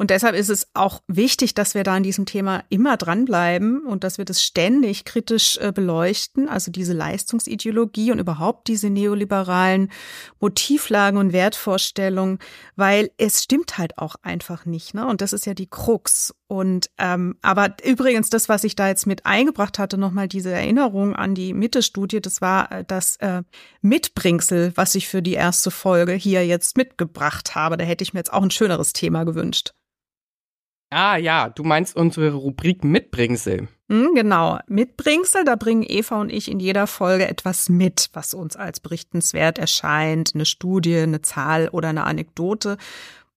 Und deshalb ist es auch wichtig, dass wir da an diesem Thema immer dranbleiben und dass wir das ständig kritisch äh, beleuchten, also diese Leistungsideologie und überhaupt diese neoliberalen Motivlagen und Wertvorstellungen, weil es stimmt halt auch einfach nicht. Ne? Und das ist ja die Krux. Und ähm, aber übrigens, das, was ich da jetzt mit eingebracht hatte, nochmal diese Erinnerung an die Mitte-Studie, das war äh, das äh, Mitbringsel, was ich für die erste Folge hier jetzt mitgebracht habe. Da hätte ich mir jetzt auch ein schöneres Thema gewünscht. Ah ja, du meinst unsere Rubrik Mitbringsel. Hm, genau, Mitbringsel, da bringen Eva und ich in jeder Folge etwas mit, was uns als berichtenswert erscheint, eine Studie, eine Zahl oder eine Anekdote.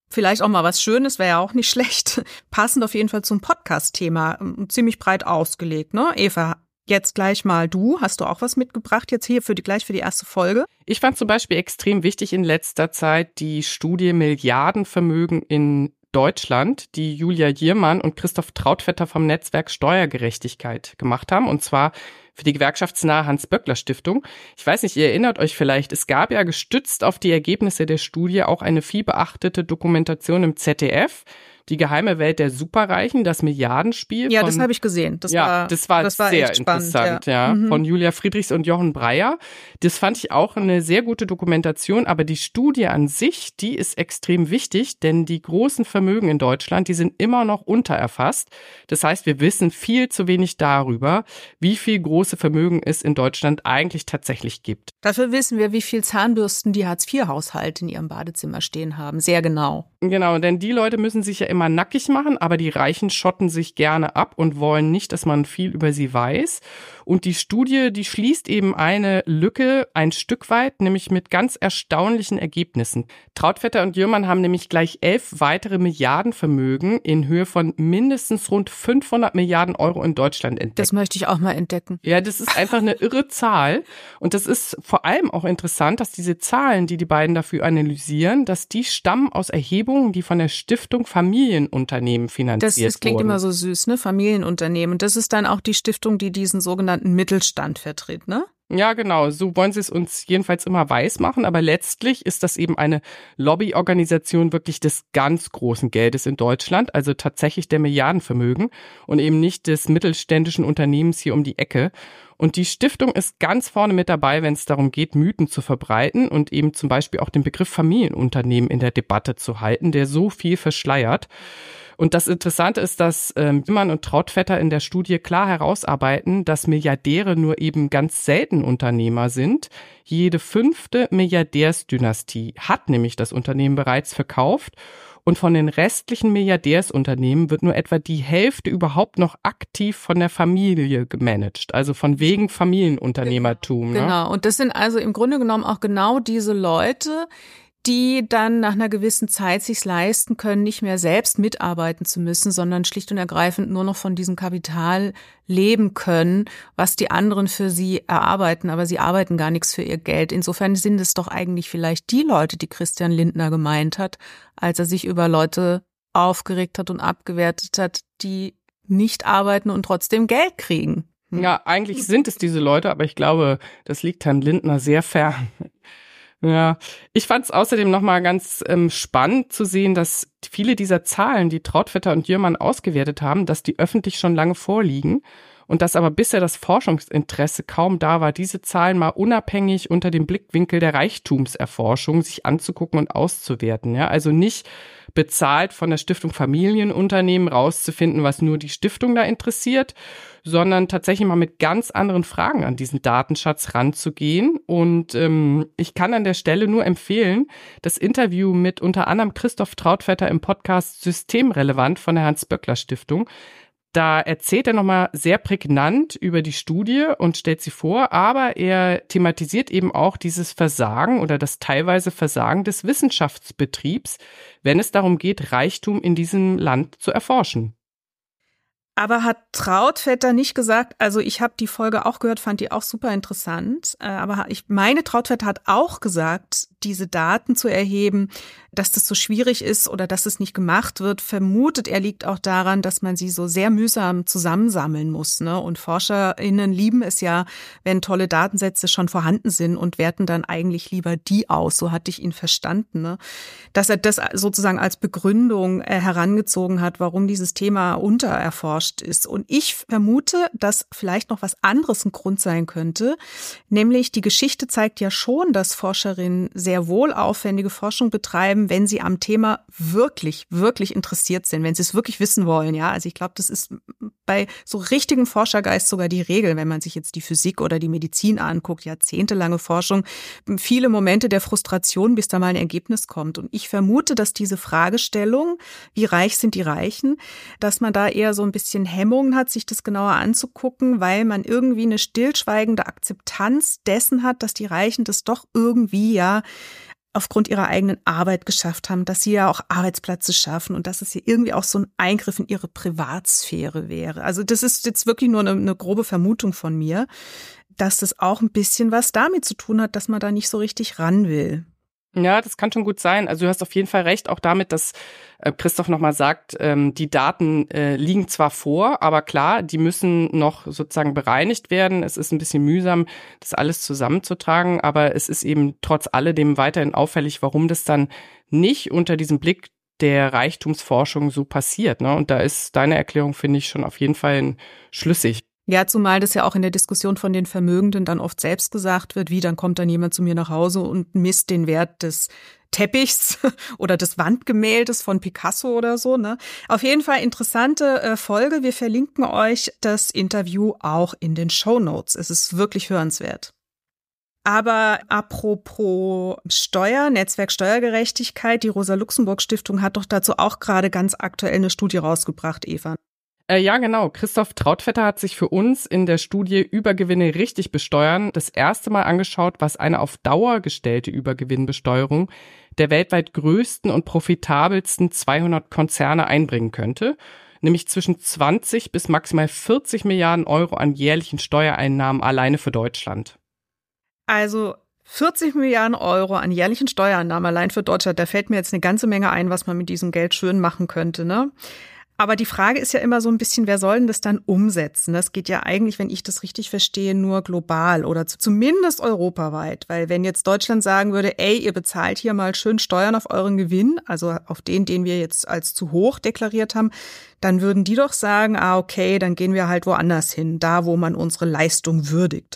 Vielleicht auch mal was Schönes, wäre ja auch nicht schlecht. Passend auf jeden Fall zum Podcast-Thema, hm, ziemlich breit ausgelegt, ne? Eva, Jetzt gleich mal du. Hast du auch was mitgebracht jetzt hier für die, gleich für die erste Folge? Ich fand zum Beispiel extrem wichtig in letzter Zeit die Studie Milliardenvermögen in Deutschland, die Julia Jiermann und Christoph Trautvetter vom Netzwerk Steuergerechtigkeit gemacht haben, und zwar für die gewerkschaftsnahe Hans-Böckler-Stiftung. Ich weiß nicht, ihr erinnert euch vielleicht, es gab ja gestützt auf die Ergebnisse der Studie auch eine viel beachtete Dokumentation im ZDF die geheime Welt der Superreichen, das Milliardenspiel. Ja, von, das habe ich gesehen. Das ja, war, das war, das war sehr spannend, interessant, ja. ja, Mhm. von Julia Friedrichs und Jochen Breyer. Das fand ich auch eine sehr gute Dokumentation, aber die Studie an sich, die ist extrem wichtig, denn die großen Vermögen in Deutschland, die sind immer noch untererfasst. Das heißt, wir wissen viel zu wenig darüber, wie viel große Vermögen es in Deutschland eigentlich tatsächlich gibt. Dafür wissen wir, wie viel Zahnbürsten die Hartz-IV-Haushalte in ihrem Badezimmer stehen haben. Sehr genau. Genau, denn die Leute müssen sich ja immer nackig machen, aber die Reichen schotten sich gerne ab und wollen nicht, dass man viel über sie weiß. Und die Studie, die schließt eben eine Lücke ein Stück weit, nämlich mit ganz erstaunlichen Ergebnissen. Trautvetter und Jürmann haben nämlich gleich elf weitere Milliardenvermögen in Höhe von mindestens rund 500 Milliarden Euro in Deutschland entdeckt. Das möchte ich auch mal entdecken. Ja, das ist einfach eine irre Zahl. Und das ist vor allem auch interessant, dass diese Zahlen, die die beiden dafür analysieren, dass die stammen aus Erhebungen, die von der Stiftung Familienunternehmen finanziert Das, das klingt wurden. immer so süß, ne? Familienunternehmen. Und das ist dann auch die Stiftung, die diesen sogenannten Mittelstand vertritt, ne? Ja, genau. So wollen sie es uns jedenfalls immer weiß machen. Aber letztlich ist das eben eine Lobbyorganisation wirklich des ganz großen Geldes in Deutschland, also tatsächlich der Milliardenvermögen und eben nicht des mittelständischen Unternehmens hier um die Ecke. Und die Stiftung ist ganz vorne mit dabei, wenn es darum geht, Mythen zu verbreiten und eben zum Beispiel auch den Begriff Familienunternehmen in der Debatte zu halten, der so viel verschleiert. Und das Interessante ist, dass ähm, Jimmann und Trautvetter in der Studie klar herausarbeiten, dass Milliardäre nur eben ganz selten Unternehmer sind. Jede fünfte Milliardärsdynastie hat nämlich das Unternehmen bereits verkauft. Und von den restlichen Milliardärsunternehmen wird nur etwa die Hälfte überhaupt noch aktiv von der Familie gemanagt, also von wegen Familienunternehmertum. Ne? Genau. Und das sind also im Grunde genommen auch genau diese Leute, die dann nach einer gewissen Zeit sich's leisten können, nicht mehr selbst mitarbeiten zu müssen, sondern schlicht und ergreifend nur noch von diesem Kapital leben können, was die anderen für sie erarbeiten, aber sie arbeiten gar nichts für ihr Geld. Insofern sind es doch eigentlich vielleicht die Leute, die Christian Lindner gemeint hat, als er sich über Leute aufgeregt hat und abgewertet hat, die nicht arbeiten und trotzdem Geld kriegen. Ja, eigentlich sind es diese Leute, aber ich glaube, das liegt Herrn Lindner sehr fern. Ja, ich fand es außerdem nochmal ganz ähm, spannend zu sehen, dass viele dieser Zahlen, die Trautvetter und Jürmann ausgewertet haben, dass die öffentlich schon lange vorliegen und dass aber bisher das Forschungsinteresse kaum da war, diese Zahlen mal unabhängig unter dem Blickwinkel der Reichtumserforschung sich anzugucken und auszuwerten. Ja, also nicht bezahlt von der Stiftung Familienunternehmen rauszufinden, was nur die Stiftung da interessiert, sondern tatsächlich mal mit ganz anderen Fragen an diesen Datenschatz ranzugehen. Und ähm, ich kann an der Stelle nur empfehlen, das Interview mit unter anderem Christoph Trautvetter im Podcast Systemrelevant von der Hans-Böckler-Stiftung. Da erzählt er nochmal sehr prägnant über die Studie und stellt sie vor, aber er thematisiert eben auch dieses Versagen oder das teilweise Versagen des Wissenschaftsbetriebs, wenn es darum geht, Reichtum in diesem Land zu erforschen. Aber hat Trautvetter nicht gesagt, also ich habe die Folge auch gehört, fand die auch super interessant, äh, aber ich meine Trautvetter hat auch gesagt, diese Daten zu erheben, dass das so schwierig ist oder dass es nicht gemacht wird, vermutet er liegt auch daran, dass man sie so sehr mühsam zusammensammeln muss. Ne? Und ForscherInnen lieben es ja, wenn tolle Datensätze schon vorhanden sind und werten dann eigentlich lieber die aus. So hatte ich ihn verstanden. Ne? Dass er das sozusagen als Begründung äh, herangezogen hat, warum dieses Thema untererforscht ist. Und ich vermute, dass vielleicht noch was anderes ein Grund sein könnte. Nämlich die Geschichte zeigt ja schon, dass Forscherinnen sehr wohl aufwendige Forschung betreiben, wenn sie am Thema wirklich, wirklich interessiert sind, wenn sie es wirklich wissen wollen. Ja, also ich glaube, das ist bei so richtigem Forschergeist sogar die Regel, wenn man sich jetzt die Physik oder die Medizin anguckt, jahrzehntelange Forschung, viele Momente der Frustration, bis da mal ein Ergebnis kommt. Und ich vermute, dass diese Fragestellung, wie reich sind die Reichen, dass man da eher so ein bisschen Hemmungen hat, sich das genauer anzugucken, weil man irgendwie eine stillschweigende Akzeptanz dessen hat, dass die Reichen das doch irgendwie ja aufgrund ihrer eigenen Arbeit geschafft haben, dass sie ja auch Arbeitsplätze schaffen und dass es hier irgendwie auch so ein Eingriff in ihre Privatsphäre wäre. Also das ist jetzt wirklich nur eine, eine grobe Vermutung von mir, dass das auch ein bisschen was damit zu tun hat, dass man da nicht so richtig ran will. Ja, das kann schon gut sein. Also du hast auf jeden Fall recht, auch damit, dass äh, Christoph nochmal sagt, ähm, die Daten äh, liegen zwar vor, aber klar, die müssen noch sozusagen bereinigt werden. Es ist ein bisschen mühsam, das alles zusammenzutragen, aber es ist eben trotz alledem weiterhin auffällig, warum das dann nicht unter diesem Blick der Reichtumsforschung so passiert. Ne? Und da ist deine Erklärung, finde ich, schon auf jeden Fall schlüssig. Ja, zumal das ja auch in der Diskussion von den Vermögenden dann oft selbst gesagt wird, wie dann kommt dann jemand zu mir nach Hause und misst den Wert des Teppichs oder des Wandgemäldes von Picasso oder so. Ne? Auf jeden Fall interessante äh, Folge. Wir verlinken euch das Interview auch in den Show Notes. Es ist wirklich hörenswert. Aber apropos Steuer, Netzwerk Steuergerechtigkeit, die Rosa-Luxemburg-Stiftung hat doch dazu auch gerade ganz aktuell eine Studie rausgebracht, Eva. Äh, ja, genau. Christoph Trautvetter hat sich für uns in der Studie Übergewinne richtig besteuern das erste Mal angeschaut, was eine auf Dauer gestellte Übergewinnbesteuerung der weltweit größten und profitabelsten 200 Konzerne einbringen könnte, nämlich zwischen 20 bis maximal 40 Milliarden Euro an jährlichen Steuereinnahmen alleine für Deutschland. Also 40 Milliarden Euro an jährlichen Steuereinnahmen allein für Deutschland, da fällt mir jetzt eine ganze Menge ein, was man mit diesem Geld schön machen könnte, ne? Aber die Frage ist ja immer so ein bisschen, wer soll denn das dann umsetzen? Das geht ja eigentlich, wenn ich das richtig verstehe, nur global oder zumindest europaweit. Weil wenn jetzt Deutschland sagen würde, ey, ihr bezahlt hier mal schön Steuern auf euren Gewinn, also auf den, den wir jetzt als zu hoch deklariert haben, dann würden die doch sagen, ah, okay, dann gehen wir halt woanders hin, da wo man unsere Leistung würdigt.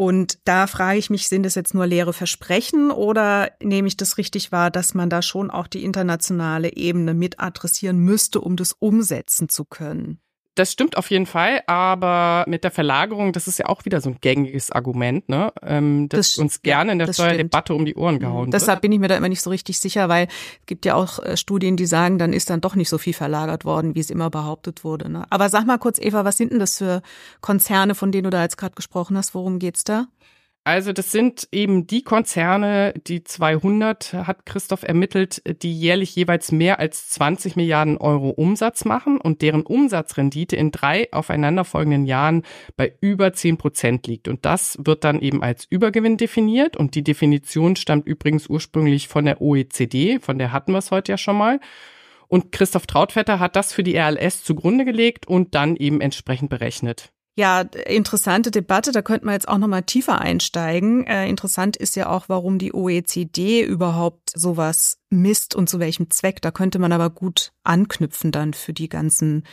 Und da frage ich mich, sind es jetzt nur leere Versprechen oder nehme ich das richtig wahr, dass man da schon auch die internationale Ebene mit adressieren müsste, um das umsetzen zu können? Das stimmt auf jeden Fall, aber mit der Verlagerung, das ist ja auch wieder so ein gängiges Argument, ne? Ähm, das, das uns gerne in der Steuerdebatte um die Ohren mhm. gehauen wird. Deshalb bin ich mir da immer nicht so richtig sicher, weil es gibt ja auch äh, Studien, die sagen, dann ist dann doch nicht so viel verlagert worden, wie es immer behauptet wurde. Ne? Aber sag mal kurz, Eva, was sind denn das für Konzerne, von denen du da jetzt gerade gesprochen hast? Worum geht's da? Also das sind eben die Konzerne, die 200 hat Christoph ermittelt, die jährlich jeweils mehr als 20 Milliarden Euro Umsatz machen und deren Umsatzrendite in drei aufeinanderfolgenden Jahren bei über 10 Prozent liegt. Und das wird dann eben als Übergewinn definiert. Und die Definition stammt übrigens ursprünglich von der OECD, von der hatten wir es heute ja schon mal. Und Christoph Trautvetter hat das für die RLS zugrunde gelegt und dann eben entsprechend berechnet. Ja, interessante Debatte. Da könnte man jetzt auch noch mal tiefer einsteigen. Äh, interessant ist ja auch, warum die OECD überhaupt sowas misst und zu welchem Zweck. Da könnte man aber gut anknüpfen dann für die ganzen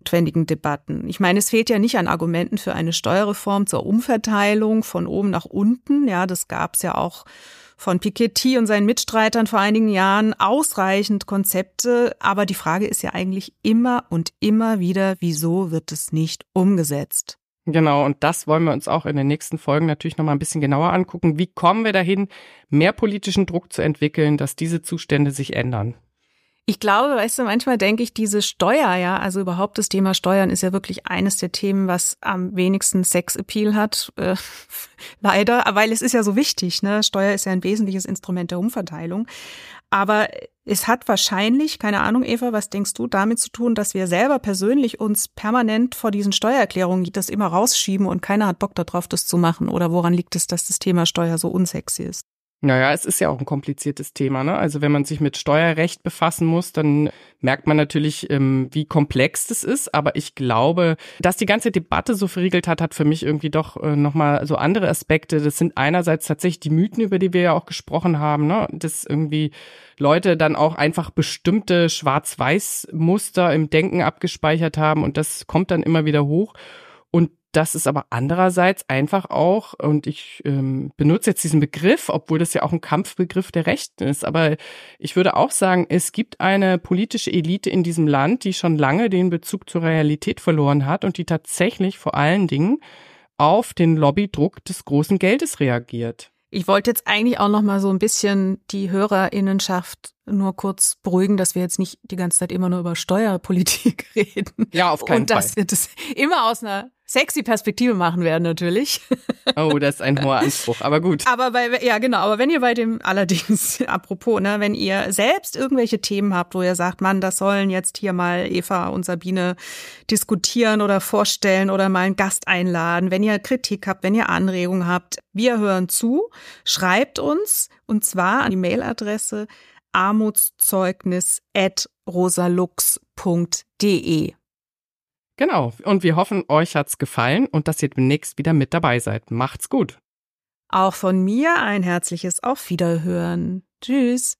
notwendigen Debatten. Ich meine, es fehlt ja nicht an Argumenten für eine Steuerreform zur Umverteilung von oben nach unten. Ja, das gab es ja auch von Piketty und seinen Mitstreitern vor einigen Jahren ausreichend Konzepte, aber die Frage ist ja eigentlich immer und immer wieder, wieso wird es nicht umgesetzt? Genau, und das wollen wir uns auch in den nächsten Folgen natürlich nochmal ein bisschen genauer angucken. Wie kommen wir dahin, mehr politischen Druck zu entwickeln, dass diese Zustände sich ändern? Ich glaube, weißt du, manchmal denke ich, diese Steuer, ja, also überhaupt das Thema Steuern ist ja wirklich eines der Themen, was am wenigsten Sexappeal hat, äh, leider, weil es ist ja so wichtig, ne? Steuer ist ja ein wesentliches Instrument der Umverteilung. Aber Es hat wahrscheinlich, keine Ahnung, Eva, was denkst du, damit zu tun, dass wir selber persönlich uns permanent vor diesen Steuererklärungen das immer rausschieben und keiner hat Bock darauf, das zu machen? Oder woran liegt es, dass das Thema Steuer so unsexy ist? Naja, es ist ja auch ein kompliziertes Thema. Ne? Also wenn man sich mit Steuerrecht befassen muss, dann merkt man natürlich, ähm, wie komplex das ist. Aber ich glaube, dass die ganze Debatte so verriegelt hat, hat für mich irgendwie doch äh, nochmal so andere Aspekte. Das sind einerseits tatsächlich die Mythen, über die wir ja auch gesprochen haben, ne? dass irgendwie Leute dann auch einfach bestimmte Schwarz-Weiß-Muster im Denken abgespeichert haben und das kommt dann immer wieder hoch. Und das ist aber andererseits einfach auch, und ich ähm, benutze jetzt diesen Begriff, obwohl das ja auch ein Kampfbegriff der Rechten ist, aber ich würde auch sagen, es gibt eine politische Elite in diesem Land, die schon lange den Bezug zur Realität verloren hat und die tatsächlich vor allen Dingen auf den Lobbydruck des großen Geldes reagiert. Ich wollte jetzt eigentlich auch noch mal so ein bisschen die Hörerinnenschaft nur kurz beruhigen, dass wir jetzt nicht die ganze Zeit immer nur über Steuerpolitik reden. Ja, auf keinen Und dass Fall. wir das immer aus einer sexy Perspektive machen werden natürlich. Oh, das ist ein hoher Anspruch, aber gut. Aber bei, ja genau, aber wenn ihr bei dem allerdings, apropos, ne, wenn ihr selbst irgendwelche Themen habt, wo ihr sagt, Mann, das sollen jetzt hier mal Eva und Sabine diskutieren oder vorstellen oder mal einen Gast einladen, wenn ihr Kritik habt, wenn ihr Anregungen habt, wir hören zu, schreibt uns und zwar an die Mailadresse armutszeugnis at rosalux.de. Genau. Und wir hoffen, euch hat's gefallen und dass ihr demnächst wieder mit dabei seid. Macht's gut. Auch von mir ein herzliches Auf Wiederhören. Tschüss.